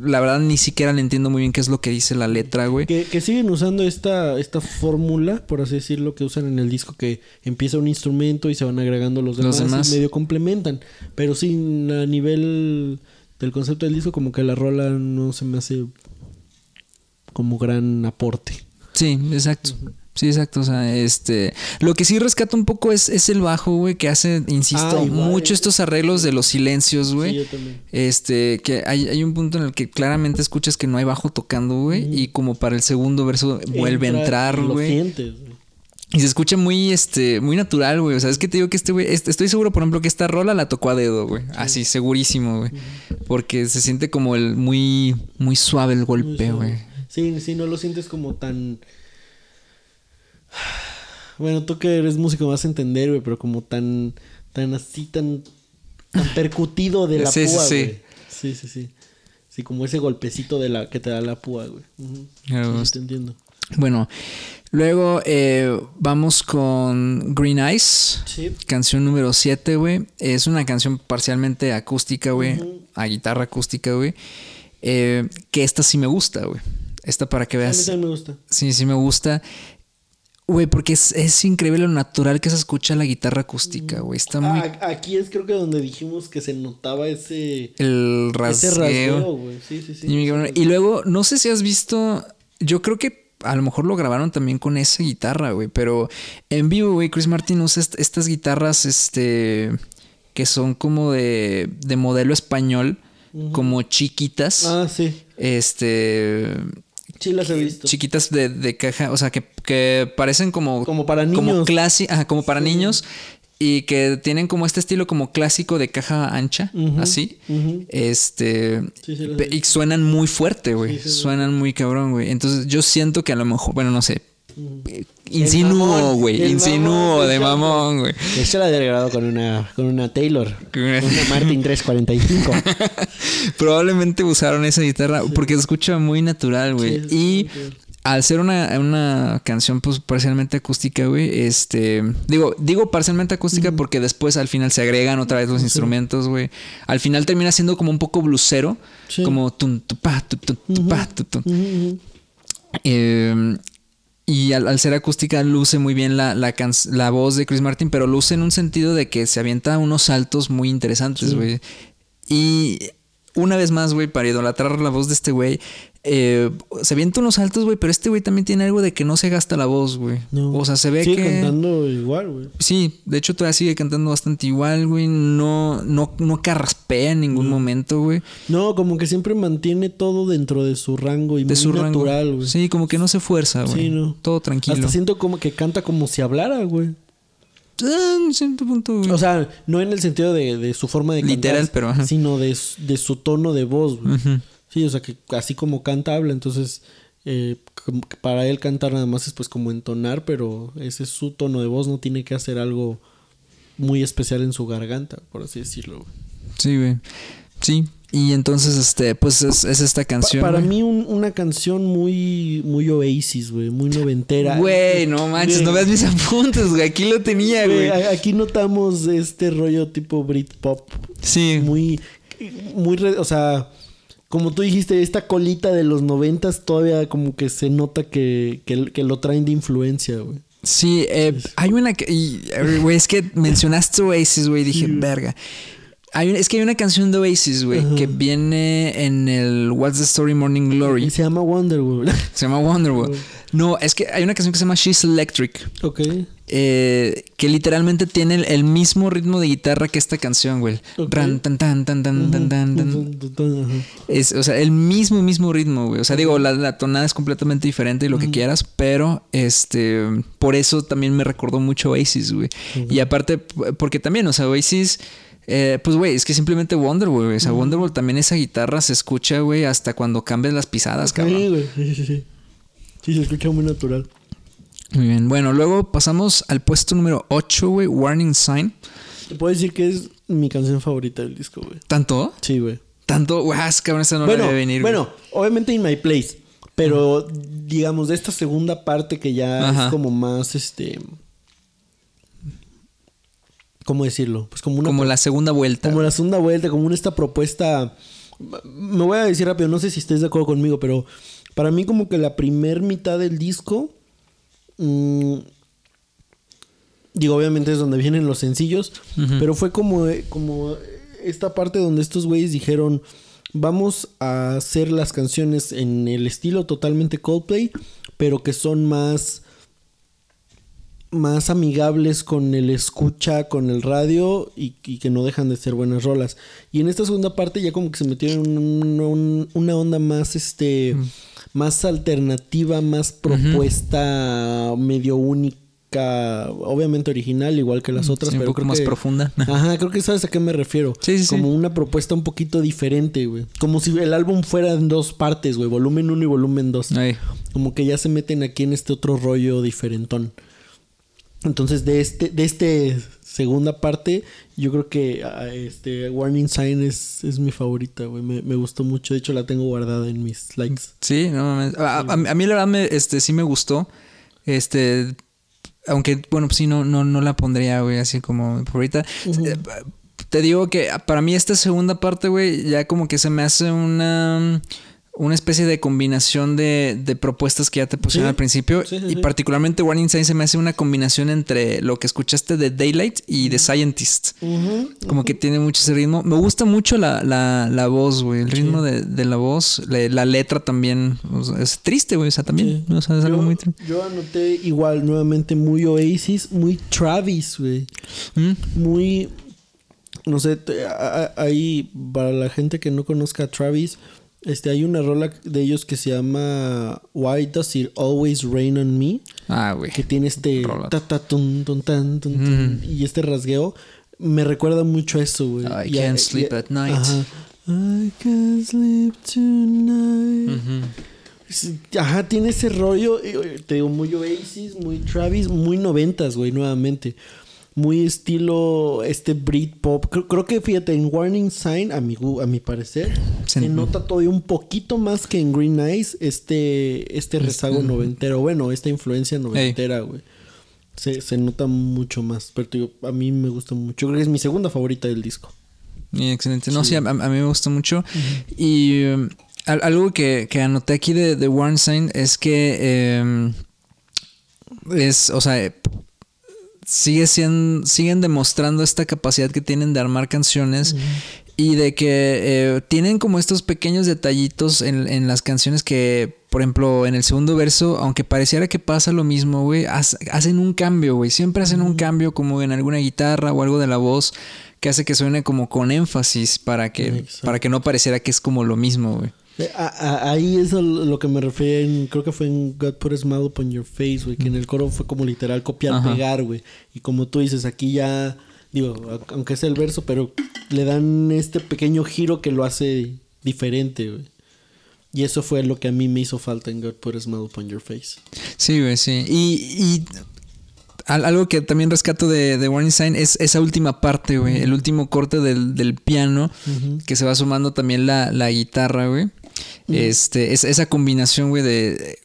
la verdad ni siquiera le entiendo muy bien qué es lo que dice la letra, güey. Que, que siguen usando esta, esta fórmula, por así decirlo, que usan en el disco, que empieza un instrumento y se van agregando los demás, Los demás. y medio complementan. Pero sí, a nivel del concepto del disco, como que la rola no se me hace como gran aporte. Sí, exacto. Sí, exacto. O sea, este. Lo que sí rescata un poco es, es el bajo, güey, que hace, insisto, Ah, igual. mucho estos arreglos de los silencios, Sí, güey. yo también. Este, que hay, hay un punto en el que claramente escuchas que no hay bajo tocando, güey. Y como para el segundo verso vuelve a Entra entrar, güey. Y se escucha muy, este, muy natural, güey. O sea, es que te digo que este güey, este- estoy seguro, por ejemplo, que esta rola la tocó a dedo, güey. Así, segurísimo, güey. Porque se siente como el muy, muy suave el golpe, güey. Sí, sí, no lo sientes como tan. Bueno, tú que eres músico vas a entender, güey, pero como tan. tan así, tan. tan percutido de la Sí, púa, sí. güey. Sí, sí, sí. Sí, como ese golpecito de la que te da la púa, güey. Ujú. Me Sí, te entiendo. Bueno, luego eh, vamos con Green Eyes. Sí. Canción número 7, güey. Es una canción parcialmente acústica, güey. A guitarra acústica, güey. Eh, que esta sí me gusta, güey. Esta para que A mí veas. también me gusta. Sí, sí me gusta. Güey, porque es, es increíble lo natural que se escucha la guitarra acústica, güey. Está muy... Ah, aquí es creo que donde dijimos que se notaba ese. el Ese rasgueo. rasgueo, güey. Sí, sí, sí. Y, luego, no sé si has visto. Yo creo que a lo mejor lo grabaron también con esa guitarra, güey. Pero en vivo, güey, Chris Martin usa est- estas guitarras, este. que son como de. de modelo español. Como chiquitas. Ah, sí. Este. Sí, las he visto. Chiquitas de, de caja. O sea, que, que parecen como. Como para Como, niños. clasi- ajá, como para niños. Y que tienen como este estilo como clásico de caja ancha. Así. Este. Sí, sí, y suenan muy fuerte, güey. Sí, suenan muy cabrón, güey. Entonces yo siento que a lo mejor, bueno, no sé. Ujú. Insinúo, güey. Insinúo de mamón, güey. Esto la había grabado con una, con una Taylor. Con una- Martin 345. Probablemente usaron esa guitarra porque se escucha muy natural, güey. Y. al ser una, una canción pues parcialmente acústica, güey, este... Digo, digo parcialmente acústica porque después al final se agregan otra vez los instrumentos, güey. Al final termina siendo como un poco blusero. Sí. Como tum. Eh, y al, al ser acústica luce muy bien la, la, can- la voz de Chris Martin, pero luce en un sentido de que se avienta unos saltos muy interesantes, güey. Y una vez más, güey, para idolatrar la voz de este güey, eh, se avienta unos saltos, güey, pero este güey también tiene algo de que no se gasta la voz, güey. No. O sea, se ve Sigue que... cantando igual, güey. Sí, de hecho todavía sigue cantando bastante igual, güey. No, no, no carraspea en ningún momento, güey. No, como que siempre mantiene todo dentro de su rango y De muy su natural, güey. Sí, como que no se fuerza, güey. Sí, no. Todo tranquilo. Hasta siento como que canta como si hablara, güey. Ah, en cierto punto, güey. O sea, no en el sentido de, de su forma de cantar. Literal, pero, ajá. Sino de, su- de su tono de voz, güey. Ujú. Sí, o sea, que así como canta, habla. Entonces, eh, para él cantar nada más es pues como entonar, pero ese es su tono de voz. No tiene que hacer algo muy especial en su garganta, por así decirlo, güey. Sí, güey. Sí. Y entonces, este, pues es, es esta Pa- canción. para güey. mí un- una canción muy muy Oasis, güey, muy noventera. Güey, no manches, Güey. no veas mis apuntes, güey. Aquí lo tenía, Güey, güey. aquí notamos este rollo tipo Britpop Sí. muy muy o sea, como tú dijiste, esta colita de los noventas todavía como que se nota que, que, que lo traen de influencia, güey. Sí, eh, hay una que. Güey, es que mencionaste Oasis, güey. Dije, verga. Hay es que hay una canción de Oasis, güey, que viene en el What's the Story Morning Y Glory. se llama Wonderworld. Se llama Wonderwall. No, es que hay una canción que se llama She's Electric. ok. Eh, que literalmente tiene el, el mismo ritmo de guitarra que esta canción, güey. Ok. Ran, tan, tan, tan, tan, tan, tan, tan. Ajá. Es, o sea, el mismo, mismo ritmo, güey. O sea, digo, la, la tonada es completamente diferente y lo que quieras, pero este, por eso también me recordó mucho Oasis, güey. Y aparte, porque también, o sea, Oasis, eh, pues, güey, es que simplemente Wonderwall, güey. O sea, Wonderwall también esa guitarra se escucha, güey, hasta cuando cambias las pisadas, cabrón. Sí, güey. Sí, sí, sí. Sí, se escucha muy natural. Muy bien. Bueno, luego pasamos al puesto número 8, güey, Warning Sign. Te puedo decir que es mi canción favorita del disco, güey. ¿Tanto? Sí, güey. ¿Tanto? Güey, es cabrón, esa no bueno, debe venir. bueno, obviamente In My Place. Pero, digamos, de esta segunda parte que ya Ajá. es como más, este... ¿Cómo decirlo? Pues como una... Como la segunda vuelta. como la segunda vuelta, como una esta propuesta... Me voy a decir rápido, no sé si estés de acuerdo conmigo, pero para mí como que la primer mitad del disco... mm, digo, obviamente es donde vienen los sencillos, pero fue como, como esta parte donde estos güeyes dijeron, vamos a hacer las canciones en el estilo totalmente Coldplay, pero que son más más amigables con el escucha, con el radio y, y que no dejan de ser buenas rolas. Y en esta segunda parte ya como que se metieron en un- un- una onda más este más alternativa, más propuesta medio única, obviamente original igual que las otras, Sí, un pero poco creo más que- profunda. Ajá, creo que sabes a qué me refiero. Sí, sí. Como una propuesta un poquito diferente, güey. Como si el álbum fuera en dos partes, güey, volumen 1 y volumen 2. Ay. Como que ya se meten aquí en este otro rollo diferentón. Entonces, de este, de este segunda parte, yo creo que ah, este Warning Sign es, es mi favorita, güey. Me, me gustó mucho. De hecho, la tengo guardada en mis likes. Sí, no mames. A, a- a mí la verdad me, este, sí me gustó. Este, aunque, bueno, pues sí, no, no, no la pondría, güey, así como mi favorita. Eh, Te digo que para mí esta segunda parte, güey, ya como que se me hace una... Una especie de combinación de, de propuestas que ya te pusieron Sí. al principio. Sí, sí, y particularmente Warning Sign se me hace una combinación entre lo que escuchaste de Daylight y de Scientist. Como que tiene mucho ese ritmo. Me gusta mucho la, la, la voz, güey. El ritmo de, de la voz. La, la letra también. o sea, es triste, güey. O sea, también. O sea, es algo yo, muy triste. yo anoté igual, nuevamente, muy Oasis, muy Travis, güey. Mm, Muy. No sé, ahí, para la gente que no conozca a Travis, este, hay una rola de ellos que se llama Why Does It Always Rain on Me? Ah, güey. que tiene este ta, ta, tan, tun, y este rasgueo me recuerda mucho a eso, güey. I Y can't a- sleep at night. Ajá. I can't sleep tonight. Ajá, tiene ese rollo, te digo, muy Oasis, muy Travis, muy noventas, güey, nuevamente. Muy estilo este Britpop. Creo, creo que fíjate, en Warning Sign, a mi, a mi parecer, Sí. se nota todavía un poquito más que en Green Eyes este, este rezago noventero. Bueno, esta influencia noventera, güey. Se, se nota mucho más. Pero digo, a mí me gusta mucho. Creo que es mi segunda favorita del disco. Excelente. No, sí, a, a mí me gusta mucho. Y um, al- algo que, que anoté aquí de, de Warren Sign es que em, es, o sea, sigue siendo, siguen demostrando esta capacidad que tienen de armar canciones. Y de que eh, tienen como estos pequeños detallitos en, en, las canciones que, por ejemplo, en el segundo verso, aunque pareciera que pasa lo mismo, güey, hacen un cambio, güey. Siempre hacen un cambio como en alguna guitarra o algo de la voz que hace que suene como con énfasis para que, para que no pareciera que es como lo mismo, güey. Ahí es lo que me refiero, creo que fue en God Put a Smile Upon Your Face, güey, que en el coro fue como literal copiar, pegar, güey. Y como tú dices, aquí ya Digo, aunque es el verso, pero le dan este pequeño giro que lo hace diferente, güey. Y eso fue lo que a mí me hizo falta en God Put a Smile Upon Your Face. Sí, güey, sí. Y, y algo que también rescato de, de Warning Sign es esa última parte, güey. El último corte del, piano, que se va sumando también la, la guitarra, güey. Este, es, esa combinación, güey, de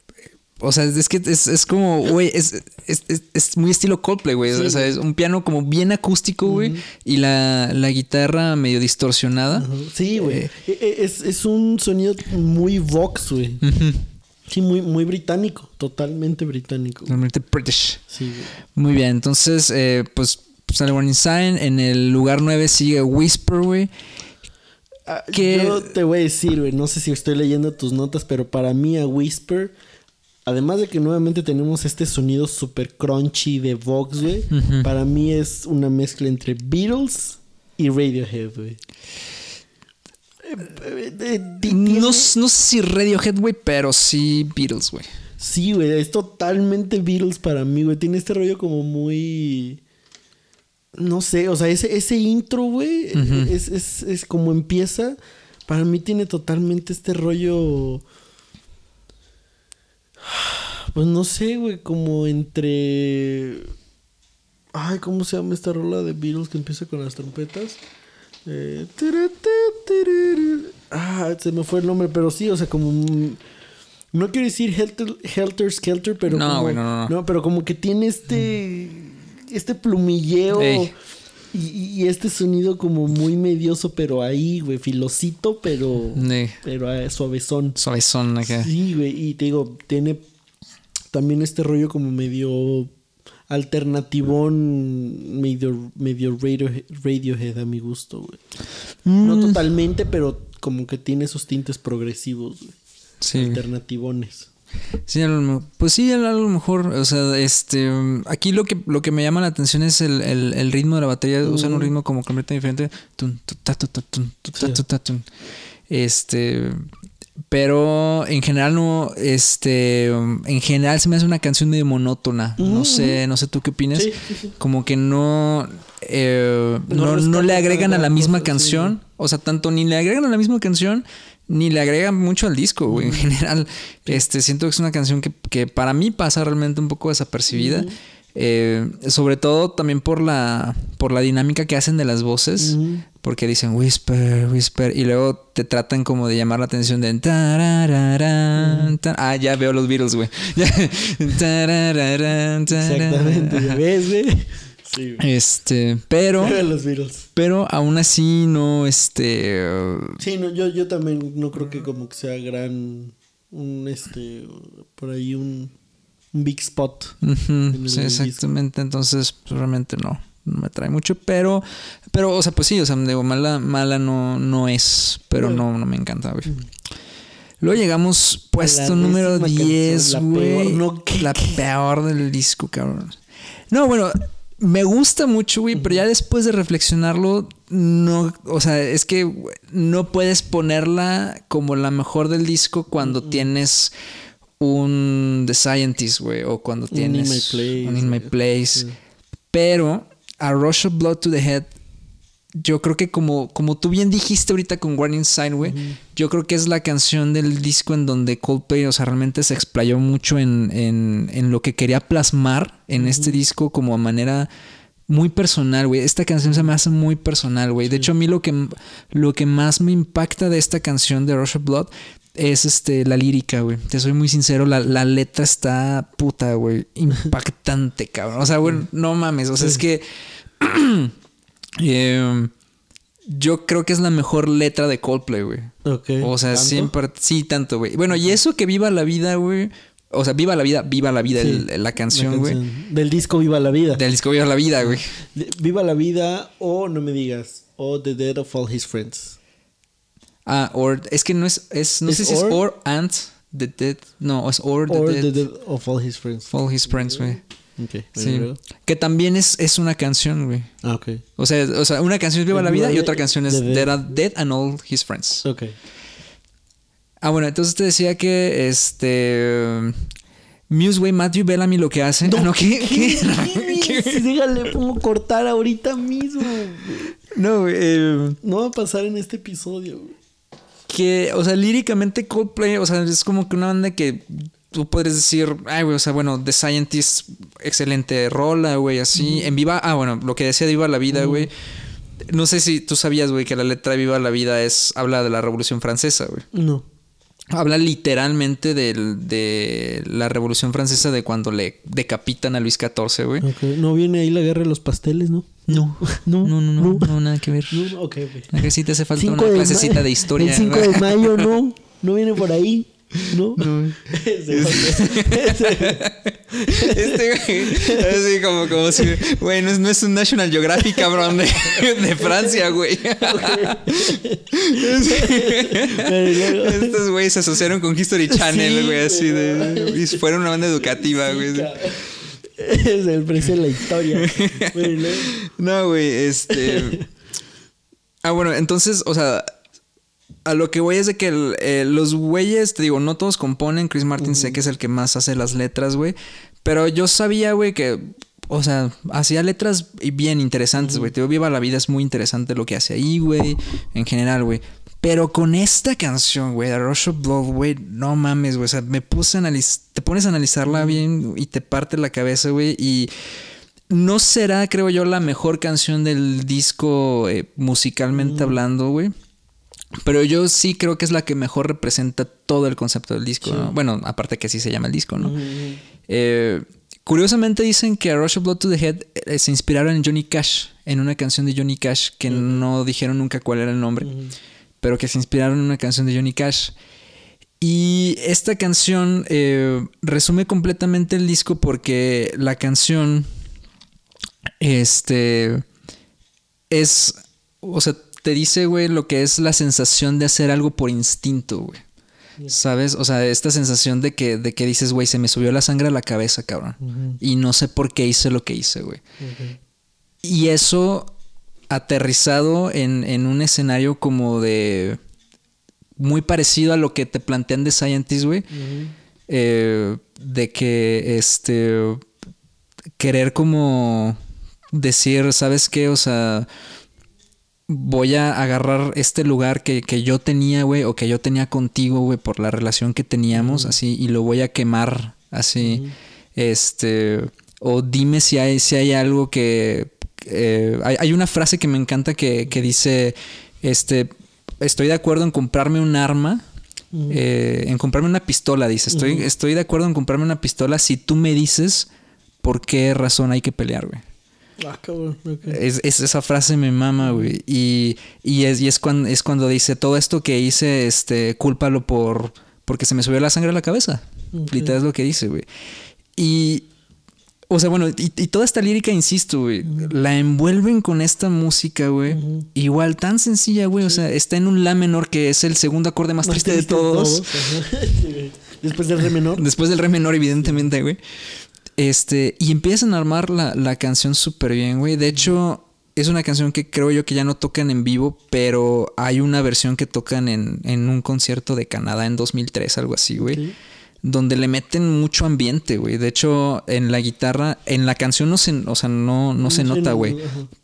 o sea, es que es, como, güey, es, es, muy estilo Coldplay, güey. o sea, es un piano como bien acústico, güey. Y la, guitarra medio distorsionada. Sí, güey. Eh, e, e, es, un sonido muy Vox, güey. Sí, muy, muy británico. Totalmente británico. Totalmente British. Sí, güey. Muy bien. Entonces, eh, pues sale Warning Sign. En el lugar 9 sigue Whisper, güey. Ah, yo te voy a decir, güey. No sé si estoy leyendo tus notas, pero para mí a Whisper Además de que nuevamente tenemos este sonido super crunchy de Vox, güey. Para mí es una mezcla entre Beatles y Radiohead, güey. No, sé si Radiohead, güey, pero sí Beatles, güey. Sí, güey, es totalmente Beatles para mí, güey. Tiene este rollo como muy... No sé, o sea, ese, ese intro, güey, es, es, es como empieza. Para mí tiene totalmente este rollo pues no sé, güey, como entre. Ay, ¿cómo se llama esta rola de Beatles que empieza con las trompetas? Eh... Ah, se me fue el nombre, pero sí, o sea, como. No quiero decir Helter, Skelter, pero. No, como, no, no. pero como que tiene este. Este plumilleo. Y, este sonido como muy medioso, pero ahí, güey, filosito, pero. Pero eh, suavezón. Suavezón, acá. Sí, güey. Y te digo, tiene también este rollo como medio alternativón, medio, medio Radiohead a mi gusto, güey. No mm. totalmente, pero como que tiene esos tintes progresivos, güey. Sí. Alternativones. Sí, pues sí, a lo mejor, o sea, este, aquí lo que, lo que me llama la atención es el, ritmo de la batería, usan un ritmo como completamente diferente. Este, pero en general no, este, en general se me hace una canción medio monótona. No sé, no sé tú qué opinas. Como que no, eh, no, no, le agregan a la misma canción. O sea, tanto ni le agregan a la misma canción ni le agregan mucho al disco, güey. En general, este, siento que es una canción que, que para mí pasa realmente un poco desapercibida. Eh, sobre todo también por la, por la dinámica que hacen de las voces. Porque dicen whisper, whisper. Y luego te tratan como de llamar la atención de. Ah, ya veo los Beatles, güey. Exactamente. ¿Ves, güey? Sí, Este, pero. Pero aún así no, este. sí, no, yo, yo también no creo que como que sea gran. Un, este. Por ahí un un big spot. sí, exactamente. Entonces, pues, realmente no, no me trae mucho. Pero, pero, o sea, pues sí, o sea, digo, mala, mala no, no es, pero no, no me encanta, güey. Luego llegamos puesto número 10, güey. No, la peor del disco, cabrón. No, bueno, me gusta mucho, güey, pero ya después de reflexionarlo, no, o sea, es que no puedes ponerla como la mejor del disco cuando tienes un The Scientist, güey, o cuando tienes un In My Place. Pero a Rush of Blood to the Head, yo creo que como, como tú bien dijiste ahorita con Warning Sign, güey, yo creo que es la canción del disco en donde Coldplay, o sea, realmente se explayó mucho en, en, lo que quería plasmar en este disco como a manera muy personal, güey. Esta canción se me hace muy personal, güey. De hecho, a mí lo que, lo que más me impacta de esta canción de Rush of Blood es este la lírica, güey. Te soy muy sincero, la, letra está puta, güey. Impactante, cabrón. O sea, güey, no mames. O sea, es que. Em, yo creo que es la mejor letra de Coldplay, güey. Ok. O sea, siempre. Sí, tanto, güey. Bueno, y eso que viva la vida, güey. O sea, viva la vida, viva la vida, la canción, güey. Del disco Viva la vida. Del disco Viva la vida, güey. Viva la vida o no me digas. o The Dead of All His Friends. Ah, or. Es que no es. es no ¿Es sé si es or? and the dead. No, es or the Or dead. The Dead of All His Friends. All his friends, güey. Sí. Que también es, es una canción, güey. Ah, ok. O sea, o sea, una canción es Viva la Vida y otra canción es Dead. Dead, are- Dead and All His Friends. Ok. Ah, bueno, entonces te decía que este. Muse, güey, Matthew Bellamy lo que hace. Ah, no, ¿qué? ¿Qué? ¿Qué? ¿Qué? Dígale, pongo cortar ahorita mismo. güey. No, güey. eh, No va a pasar en este episodio. güey. que, o sea, líricamente Coldplay, o sea, es como que una banda que tú podrías decir, ay, güey, o sea, bueno, The Scientist, excelente rola, güey, así. En Viva, ah, bueno, lo que decía de Viva la Vida, güey. No sé si tú sabías, güey, que la letra de Viva la Vida es, habla de la Revolución Francesa, güey. No. Habla literalmente del- de la Revolución Francesa de cuando le decapitan a Luis XIV, güey. Ok. No viene ahí la guerra de los pasteles, ¿no? No, No, no, no, no, no, nada que ver. No, no, ok, ok. A que sí te hace falta Cinco una de clasecita ma- de historia. El 5 ¿verdad? de mayo, no. No viene por ahí. No. Ese- Este güey, así como, como si, güey, no es, no es un National Geographic, cabrón, de, de Francia, güey. Estos güeyes se asociaron con History Channel, Sí, güey, así de. Y fueron una banda educativa, güey. Es el precio de la historia. No, güey, este. Ah, bueno, entonces, o sea, a lo que voy es de que el- eh, los güeyes, te digo, no todos componen. Chris Martin sé que es el que más hace las letras, güey. Pero yo sabía, güey, que, o sea, hacía letras bien interesantes, güey. Te digo, Viva la Vida es muy interesante lo que hace ahí, güey. En general, güey. Pero con esta canción, güey, The Rush of Blood, güey, no mames, güey. O sea, me puse a analizar, te pones a analizarla bien y te parte la cabeza, güey. Y no será, creo yo, la mejor canción del disco eh, musicalmente hablando, güey. Pero yo sí creo que es la que mejor representa todo el concepto del disco, ¿no? Bueno, aparte que así se llama el disco, ¿no? Eh, curiosamente dicen que a Rush of Blood to the Head eh, se inspiraron en Johnny Cash, en una canción de Johnny Cash que no dijeron nunca cuál era el nombre, pero que se inspiraron en una canción de Johnny Cash. Y esta canción eh, resume completamente el disco porque la canción, este, es, o sea, te dice, güey, lo que es la sensación de hacer algo por instinto, güey. ¿Sabes? O sea, esta sensación de que, de que dices, güey, se me subió la sangre a la cabeza, cabrón. Y no sé por qué hice lo que hice, güey. Y eso aterrizado en, en un escenario como de... Muy parecido a lo que te plantean de Scientist, güey. Eh, de que, este... Querer como decir, ¿sabes qué? O sea voy a agarrar este lugar que, que yo tenía, güey, o que yo tenía contigo, güey, por la relación que teníamos, así, y lo voy a quemar, así, este, o dime si hay, si hay algo que, eh, hay, hay una frase que me encanta que, que dice, este, estoy de acuerdo en comprarme un arma, eh, en comprarme una pistola, dice, estoy, estoy de acuerdo en comprarme una pistola si tú me dices por qué razón hay que pelear, güey. Ah, cabrón. Es, es- esa frase me mama, güey. Y, y es, y es, cuando, es cuando dice, todo esto que hice, este, cúlpalo por... Porque se me subió la sangre a la cabeza. Ok. Literal es lo que dice, güey. Y... O sea, bueno, y, y toda esta lírica, insisto, güey, la envuelven con esta música, güey. Igual tan sencilla, güey. O sea, está en un la menor que es el segundo acorde más, Más triste de todos. Sí, güey. Después del re menor. Después del re menor, evidentemente, güey. Este, y empiezan a armar la, la canción súper bien, güey. De hecho, es una canción que creo yo que ya no tocan en vivo, pero hay una versión que tocan en, en un concierto de Canadá en 2003, algo así, güey. Sí. Donde le meten mucho ambiente, güey. De hecho, en la guitarra, en la canción no se, o sea, no, no se nota, no, güey.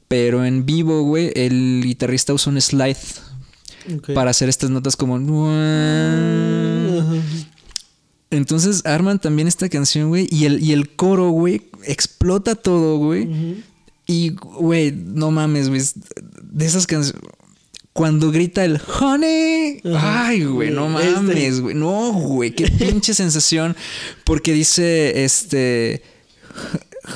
Pero en vivo, güey, el guitarrista usa un slide para hacer estas notas como... Ajá. Entonces arman también esta canción, güey. Y el, y el coro, güey, explota todo, güey. Y, güey, no mames, güey. De esas canciones. Cuando grita el honey. Ay, güey, no Este. mames, güey. No, güey. Qué pinche sensación. Porque dice, este.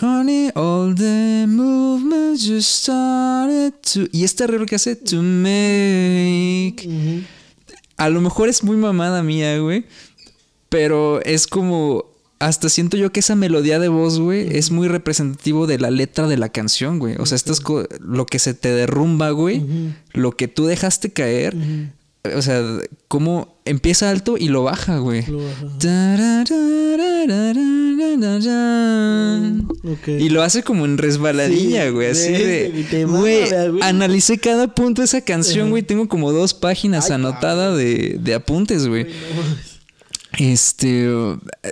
Honey, all the movements just started to. Y este arreglo que hace, to make. A lo mejor es muy mamada mía, güey. Pero es como. Hasta siento yo que esa melodía de voz, güey, es muy representativo de la letra de la canción, güey. O sea, esto es lo que se te derrumba, güey. Lo que tú dejaste caer. O sea, cómo empieza alto y lo baja, güey. Lo baja. Y lo hace como en resbaladilla, güey. Así de. Güey, analicé cada punto de esa canción, güey. Tengo como dos páginas anotadas de, de apuntes, güey. Este.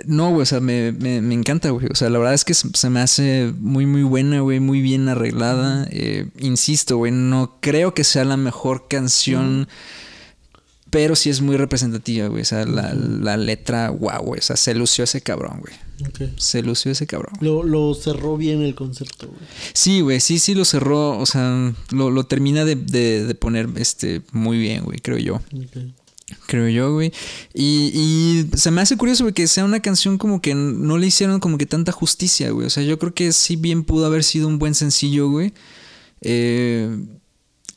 No, güey, o sea, me, me, me encanta, güey. O sea, la verdad es que se, se me hace muy, muy buena, güey. Muy bien arreglada. Eh, insisto, güey, no creo que sea la mejor canción. Pero sí es muy representativa, güey. O sea, la, la letra, wow, güey. O sea, se lució ese cabrón, güey. Ok. Se lució ese cabrón. Lo, lo cerró bien el concepto, güey. Sí, güey, sí, sí lo cerró, o sea, lo, lo termina de, de- de poner este muy bien, güey, creo yo. Ok. Creo yo, güey. Y, y se me hace curioso, que sea una canción como que no le hicieron como que tanta justicia, güey. O sea, yo creo que sí bien pudo haber sido un buen sencillo, güey. Eh,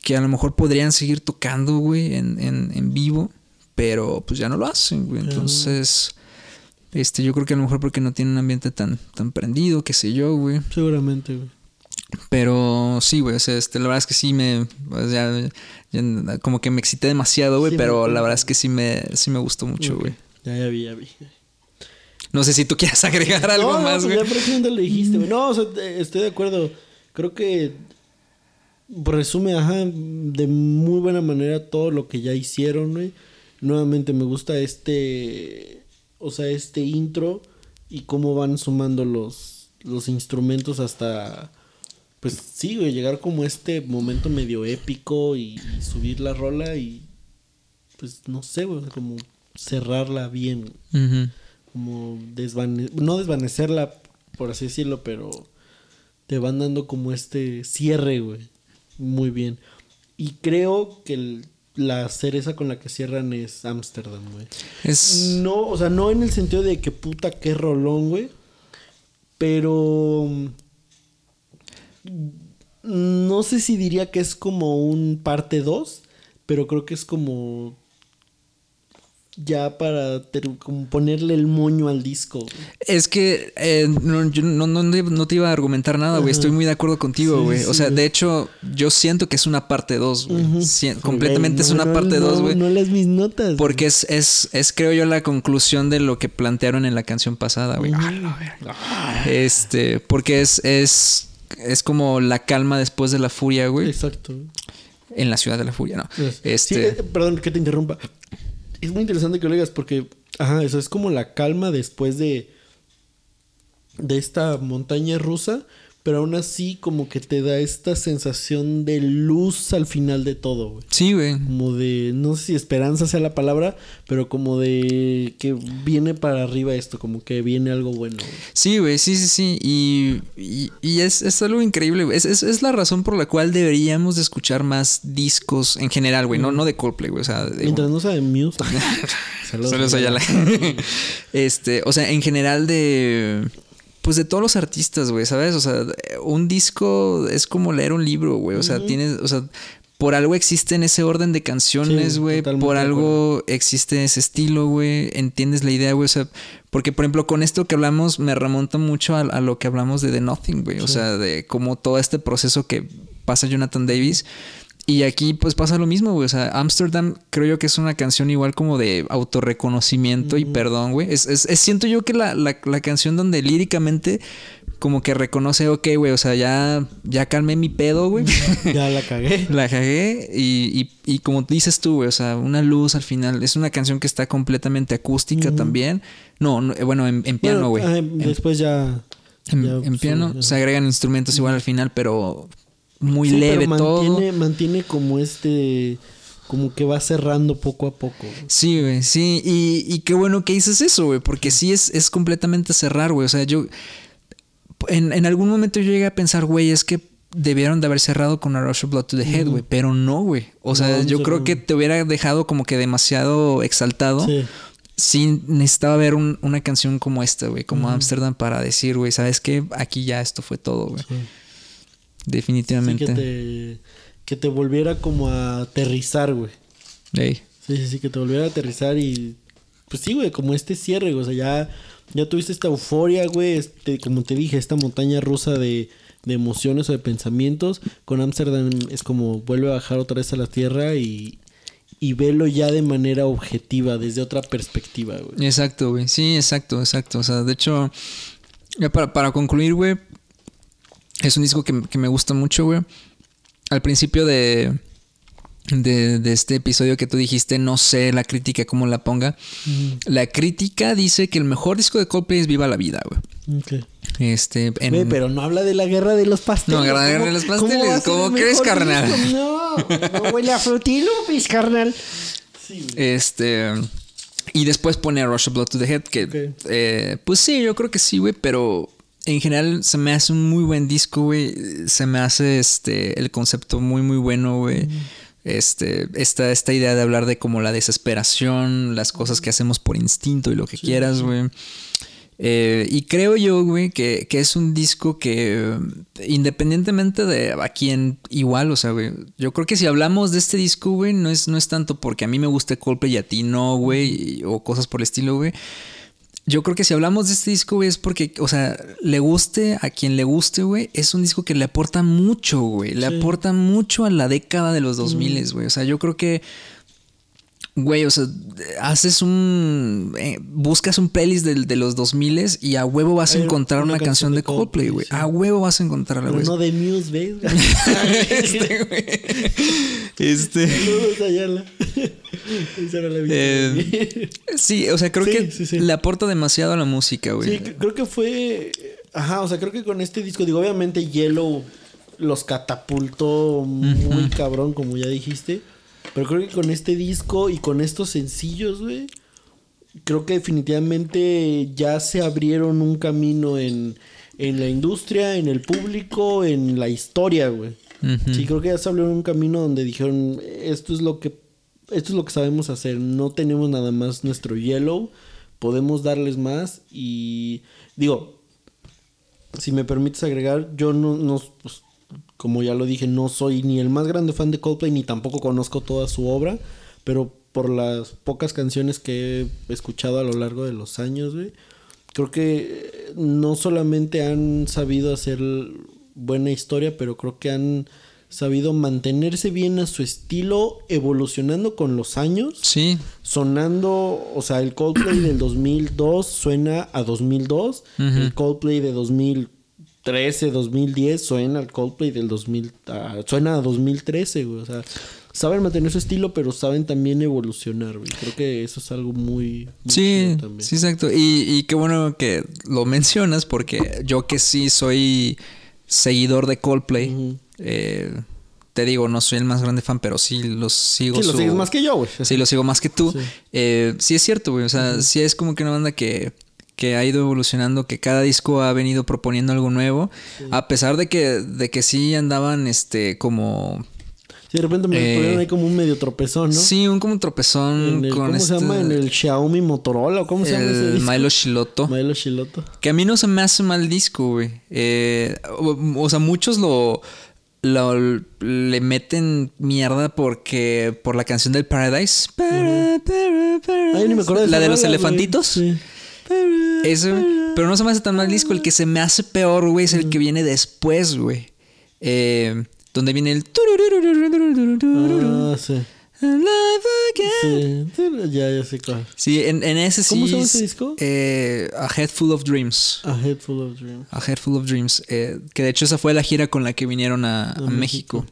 que a lo mejor podrían seguir tocando, güey, en, en, en vivo. Pero pues ya no lo hacen, güey. Entonces, este, yo creo que a lo mejor porque no tiene un ambiente tan, tan prendido, qué sé yo, güey. Seguramente, güey. Pero sí, güey, o sea, este, la verdad es que sí me, ya como que me excité demasiado, güey, Sí, pero me- la verdad es que sí me, sí me gustó mucho, güey. Ya, ya vi, ya vi. No sé si tú quieras agregar algo no, más, pues güey. ya prácticamente lo dijiste, güey. No, o sea, estoy de acuerdo. Creo que resume, ajá, de muy buena manera todo lo que ya hicieron, güey. Nuevamente me gusta este, o sea, este intro y cómo van sumando los, los instrumentos hasta, pues sí, güey, llegar como este momento medio épico y, y subir la rola y, pues no sé, güey, como cerrarla bien. Ujú. como desvane no desvanecerla, por así decirlo, pero te van dando como este cierre, güey. Muy bien. Y creo que el- la cereza con la que cierran es Ámsterdam, güey. Es, No, o sea, no en el sentido de que puta qué rolón, güey. Pero no sé si diría que es como un parte 2, pero creo que es como ya para como ponerle el moño al disco. es que eh, no, yo no, no, no te iba a argumentar nada, güey. Estoy muy de acuerdo contigo, Sí, güey. o sea, de hecho, yo siento que es una parte 2, güey. Completamente es una parte no, 2, güey. No, las mis notas. Porque es, es, es, creo yo, la conclusión de lo que plantearon en la canción pasada, güey. Este, porque es, es, es como la calma después de la furia, güey. Exacto. En la ciudad de la furia, ¿no? Sí, Este, eh, perdón que te interrumpa. Es muy interesante que lo digas porque, ajá, eso es como la calma después de de esta montaña rusa, pero aún así como que te da esta sensación de luz al final de todo, güey. sí, güey. Como de, no sé si esperanza sea la palabra, pero como de que viene para arriba esto, como que viene algo bueno. güey. Sí, güey, sí, sí, sí. Y, y, y es, es algo increíble, güey. Es, es, es la razón por la cual deberíamos de escuchar más discos en general, güey. No, no de Coldplay, güey. O sea, de- Mientras no sea de Muse. Saludos, Ayala. este, o sea, en general de. Pues de todos los artistas, güey, ¿sabes? O sea, un disco es como leer un libro, güey. O sea, tienes. O sea, por algo existe en ese orden de canciones, güey. por algo existe ese estilo, güey. Entiendes la idea, güey. O sea, porque, por ejemplo, con esto que hablamos, me remonta mucho a, a lo que hablamos de The Nothing, güey. O sea, de cómo todo este proceso que pasa Jonathan Davis. Y aquí pues pasa lo mismo, güey. O sea, Amsterdam creo yo que es una canción igual como de autorreconocimiento y perdón, güey. Es, es, es- siento yo que la, la, la canción donde líricamente como que reconoce, ok, güey, o sea, ya, ya calmé mi pedo, güey. ya la cagué. La cagué y, y, y como dices tú, güey, o sea, una luz al final. Es una canción que está completamente acústica también. No, no, eh, bueno, en, en piano, güey. En- después ya. en, ya, en piano se agregan instrumentos igual al final, pero muy Sí, pero leve todo. mantiene, mantiene como este. Como que va cerrando poco a poco. güey. Sí, güey, sí. Y, y qué bueno que dices eso, güey, porque sí es, es completamente cerrar, güey. O sea, yo. En, en algún momento yo llegué a pensar, güey, es que debieron de haber cerrado con A Rush of Blood to the Head, güey. Pero no, güey. O sea, No, yo no creo que te hubiera dejado como que demasiado exaltado. Sí. Sí, necesitaba ver un- una canción como esta, güey, como Ujú. Amsterdam para decir, güey, ¿sabes qué? Aquí ya esto fue todo, güey. sí. Sí, Definitivamente. que te. Que te volviera como a aterrizar, güey. Ey. Sí, sí, sí, que te volviera a aterrizar y. Pues sí, güey, como este cierre, güey. O sea, ya ya tuviste esta euforia, güey, este, como te dije, esta montaña rusa de, de emociones o de pensamientos. Con Amsterdam es como vuelve a bajar otra vez a la tierra y, y velo ya de manera objetiva, desde otra perspectiva, güey. Exacto, güey. Sí, exacto, exacto. O sea, de hecho, ya para, para concluir, güey, es un disco que, que me gusta mucho, güey. Al principio de, de, de este episodio que tú dijiste, no sé la crítica cómo la ponga. La crítica dice que el mejor disco de Coldplay es Viva la Vida, güey. Ok. Este, en- Güey, pero no habla de la guerra de los pasteles. No, guerra de ¿Cómo- los pasteles? a ¿Cómo crees, carnal? disco? No, no huele a frutilupis, carnal. Sí, güey. Este. Y después pone Rush of Blood to the Head, que. Eh, pues sí, yo creo que sí, güey, pero. En general se me hace un muy buen disco, güey. Se me hace este el concepto muy, muy bueno, güey. Este, esta, esta idea de hablar de como la desesperación, las cosas que hacemos por instinto y lo que quieras, güey. Eh, y creo yo, güey, que, que es un disco que independientemente de a quién igual, o sea, güey, yo creo que si hablamos de este disco, güey, no es, no es tanto porque a mí me guste Coldplay y a ti no, güey, o cosas por el estilo, güey. Yo creo que si hablamos de este disco, güey, es porque, o sea, le guste a quien le guste, güey, es un disco que le aporta mucho, güey. Le Sí. aporta mucho a la década de los 2000, güey. O sea, yo creo que, güey, o sea, haces un. eh, buscas un playlist del- de, los 2000 y a huevo vas a encontrar una una, canción de Coldplay, güey. sí. A huevo vas a encontrarla, güey. no de Muse, ¿ves? güey? este, güey. Este. Saludos, Ayala. Esa era la vida. Eh, sí, o sea, creo Sí, que sí, le aporta demasiado a la música, güey. Sí, creo que fue. Ajá, o sea, creo que con este disco, digo, obviamente Yellow los catapultó muy cabrón, como ya dijiste. Pero creo que con este disco y con estos sencillos, güey, creo que definitivamente ya se abrieron un camino en, en la industria, en el público, en la historia, güey. Sí, creo que ya se abrieron un camino donde dijeron, esto es lo que esto es lo que sabemos hacer, no tenemos nada más nuestro yellow, podemos darles más y digo, si me permites agregar, yo no, no pues, como ya lo dije, no soy ni el más grande fan de Coldplay ni tampoco conozco toda su obra, pero por las pocas canciones que he escuchado a lo largo de los años, güey, creo que eh, no solamente han sabido hacer buena historia, pero creo que han sabido mantenerse bien a su estilo, evolucionando con los años, Sí, sonando, o sea, el Coldplay del 2002 suena a 2002, el Coldplay de 2013, 2010 suena al Coldplay del 2000, ah, suena a 2013, güey, o sea, saben mantener su estilo, pero saben también evolucionar, güey. Creo que eso es algo muy, muy Sí, también. sí, exacto. Y, y qué bueno que lo mencionas porque yo que sí soy seguidor de Coldplay, eh, te digo, no soy el más grande fan, pero sí los sigo. Sí, lo su- sigues más que yo, güey. Sí, lo sigo más que tú. Sí. Eh, sí es cierto, güey. O sea, sí es como que una banda que, que ha ido evolucionando, que cada disco ha venido proponiendo algo nuevo. A pesar de que, de que sí andaban este como. Sí, de repente me Eh, ahí como un medio tropezón, ¿no? Sí, un como tropezón el- con ¿Cómo este, se llama? En el Xiaomi Motorola, ¿o ¿cómo se llama ese el disco? Milo Shiloto. Milo Shiloto. Que a mí no se me hace mal disco, güey. Eh, o, o sea, muchos lo, lo- le meten mierda porque por la canción del Paradise. Para- para-. Ay, ni me acuerdo de la de los elefantitos. Sí. Eso, pero no se me hace tan mal disco. El que se me hace peor, güey, es el que viene después, güey. Eh, donde viene el. Ah, sí. Sí, ya, ya sé cuál. Sí, en, en ese sí. ¿Cómo se llama es, ese disco? eh, A Head Full of Dreams. A Head Full of Dreams. A Head Full of Dreams. eh, que de hecho esa fue la gira con la que vinieron a, a México.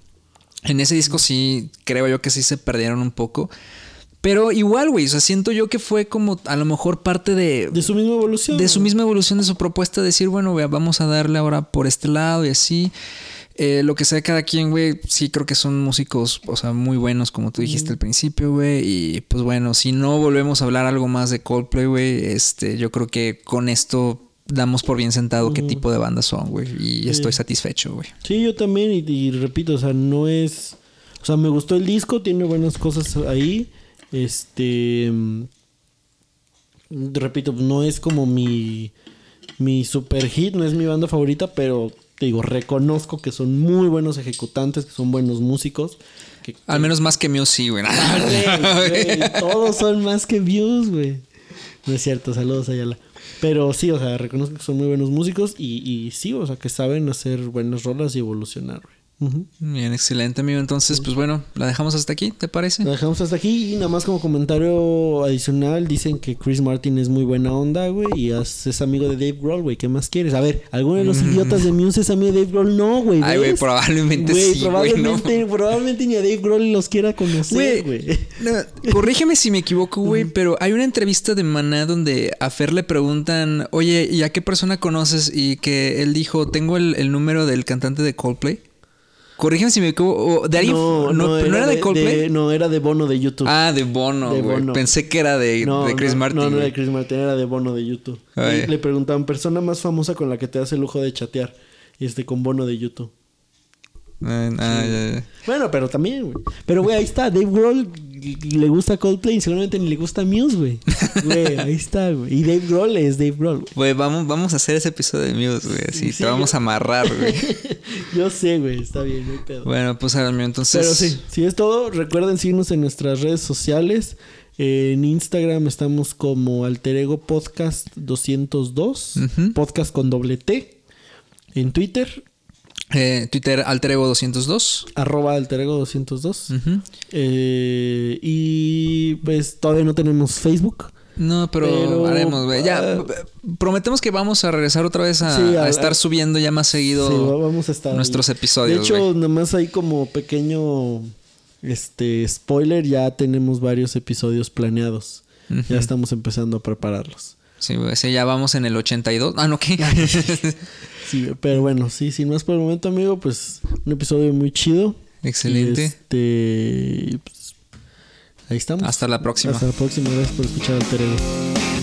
En ese disco sí, creo yo que sí se perdieron un poco. Pero igual, güey, o sea, siento yo que fue como a lo mejor parte de, De su misma evolución. de su misma evolución de su propuesta, decir, bueno, güey, vamos a darle ahora por este lado y así. Eh, lo que sea cada quien, güey, sí creo que son músicos, o sea, muy buenos, como tú dijiste al principio, güey. Y pues bueno, si no volvemos a hablar algo más de Coldplay, güey, este, yo creo que con esto damos por bien sentado qué tipo de banda son, güey. Y estoy satisfecho, güey. Sí, yo también, y, y repito, o sea, no es. O sea, me gustó el disco, tiene buenas cosas ahí. Este. Repito, no es como mi. Mi super hit, no es mi banda favorita, pero te digo, reconozco que son muy buenos ejecutantes, que son buenos músicos. Que, Al menos más que Muse, sí, güey. Güey, todos son más que views, güey. No es cierto, saludos Ayala. Pero sí, o sea, reconozco que son muy buenos músicos y, y sí, o sea, que saben hacer buenas rolas y evolucionar, güey. Bien, excelente, amigo. Entonces, pues bueno, la dejamos hasta aquí, ¿te parece? Lo dejamos hasta aquí y nada más como comentario adicional dicen que Chris Martin es muy buena onda, güey, y es, amigo de Dave Grohl, güey, ¿qué más quieres? A ver, ¿alguno de los idiotas de Muse es amigo de Dave Grohl? No, güey. Mm. Ay, güey, probablemente Güey, sí, güey, ¿no? probablemente, probablemente ni a Dave Grohl los quiera conocer, Güey, güey. no, corrígeme si me equivoco, güey, pero hay una entrevista de Maná donde a Fer le preguntan, oye, ¿y a qué persona conoces? Y que él dijo, tengo el, el número del cantante de Coldplay. Corrígeme si me equivoco. ¿De alguien? No, ¿no era, de Coldplay? no, era de Bono de YouTube. Ah, de Bono, De. Bono. Pensé que era de, no, de Chris no, Martin. No, no era de Chris Martin, era de Bono de YouTube. Ay. Y le preguntaban, persona más famosa con la que te das el lujo de chatear. Y este, con Bono de YouTube. Ah, ya, ya. Bueno, pero también, güey. Pero, güey, ahí está. Dave Grohl le gusta Coldplay y seguramente ni le gusta Muse, güey. Güey, ahí está, güey. Y Dave Grohl es Dave Grohl, güey. Güey, vamos, vamos a hacer ese episodio de Muse, güey. Así Sí, te vamos yo- a amarrar, güey. Yo sé, güey. Está bien, no hay pedo. bueno, pues ahora mío, entonces. Pero sí, si es todo, recuerden seguirnos en nuestras redes sociales. En Instagram estamos como Alter Ego Podcast 202, Ujú. podcast con doble T. En Twitter, eh, Twitter Alter Ego 202. arroba Alter Ego 202. Ujú. Eh, y pues todavía no tenemos Facebook. No, pero, Pero, haremos, güey. Ya, ah, prometemos que vamos a regresar otra vez a, Sí, a a- estar a- subiendo ya más seguido Sí, va- vamos a estar ahí. nuestros episodios. De hecho, nada más hay como pequeño este spoiler, ya tenemos varios episodios planeados. Ya estamos empezando a prepararlos. Sí. Sí, ya vamos en el 82. Ah, no, ¿qué? Sí, pero bueno, sí, sin más por el momento, amigo, pues un episodio muy chido. Excelente. Este, pues, ahí estamos. Hasta la próxima. Hasta la próxima. Gracias por escuchar Alter Ego.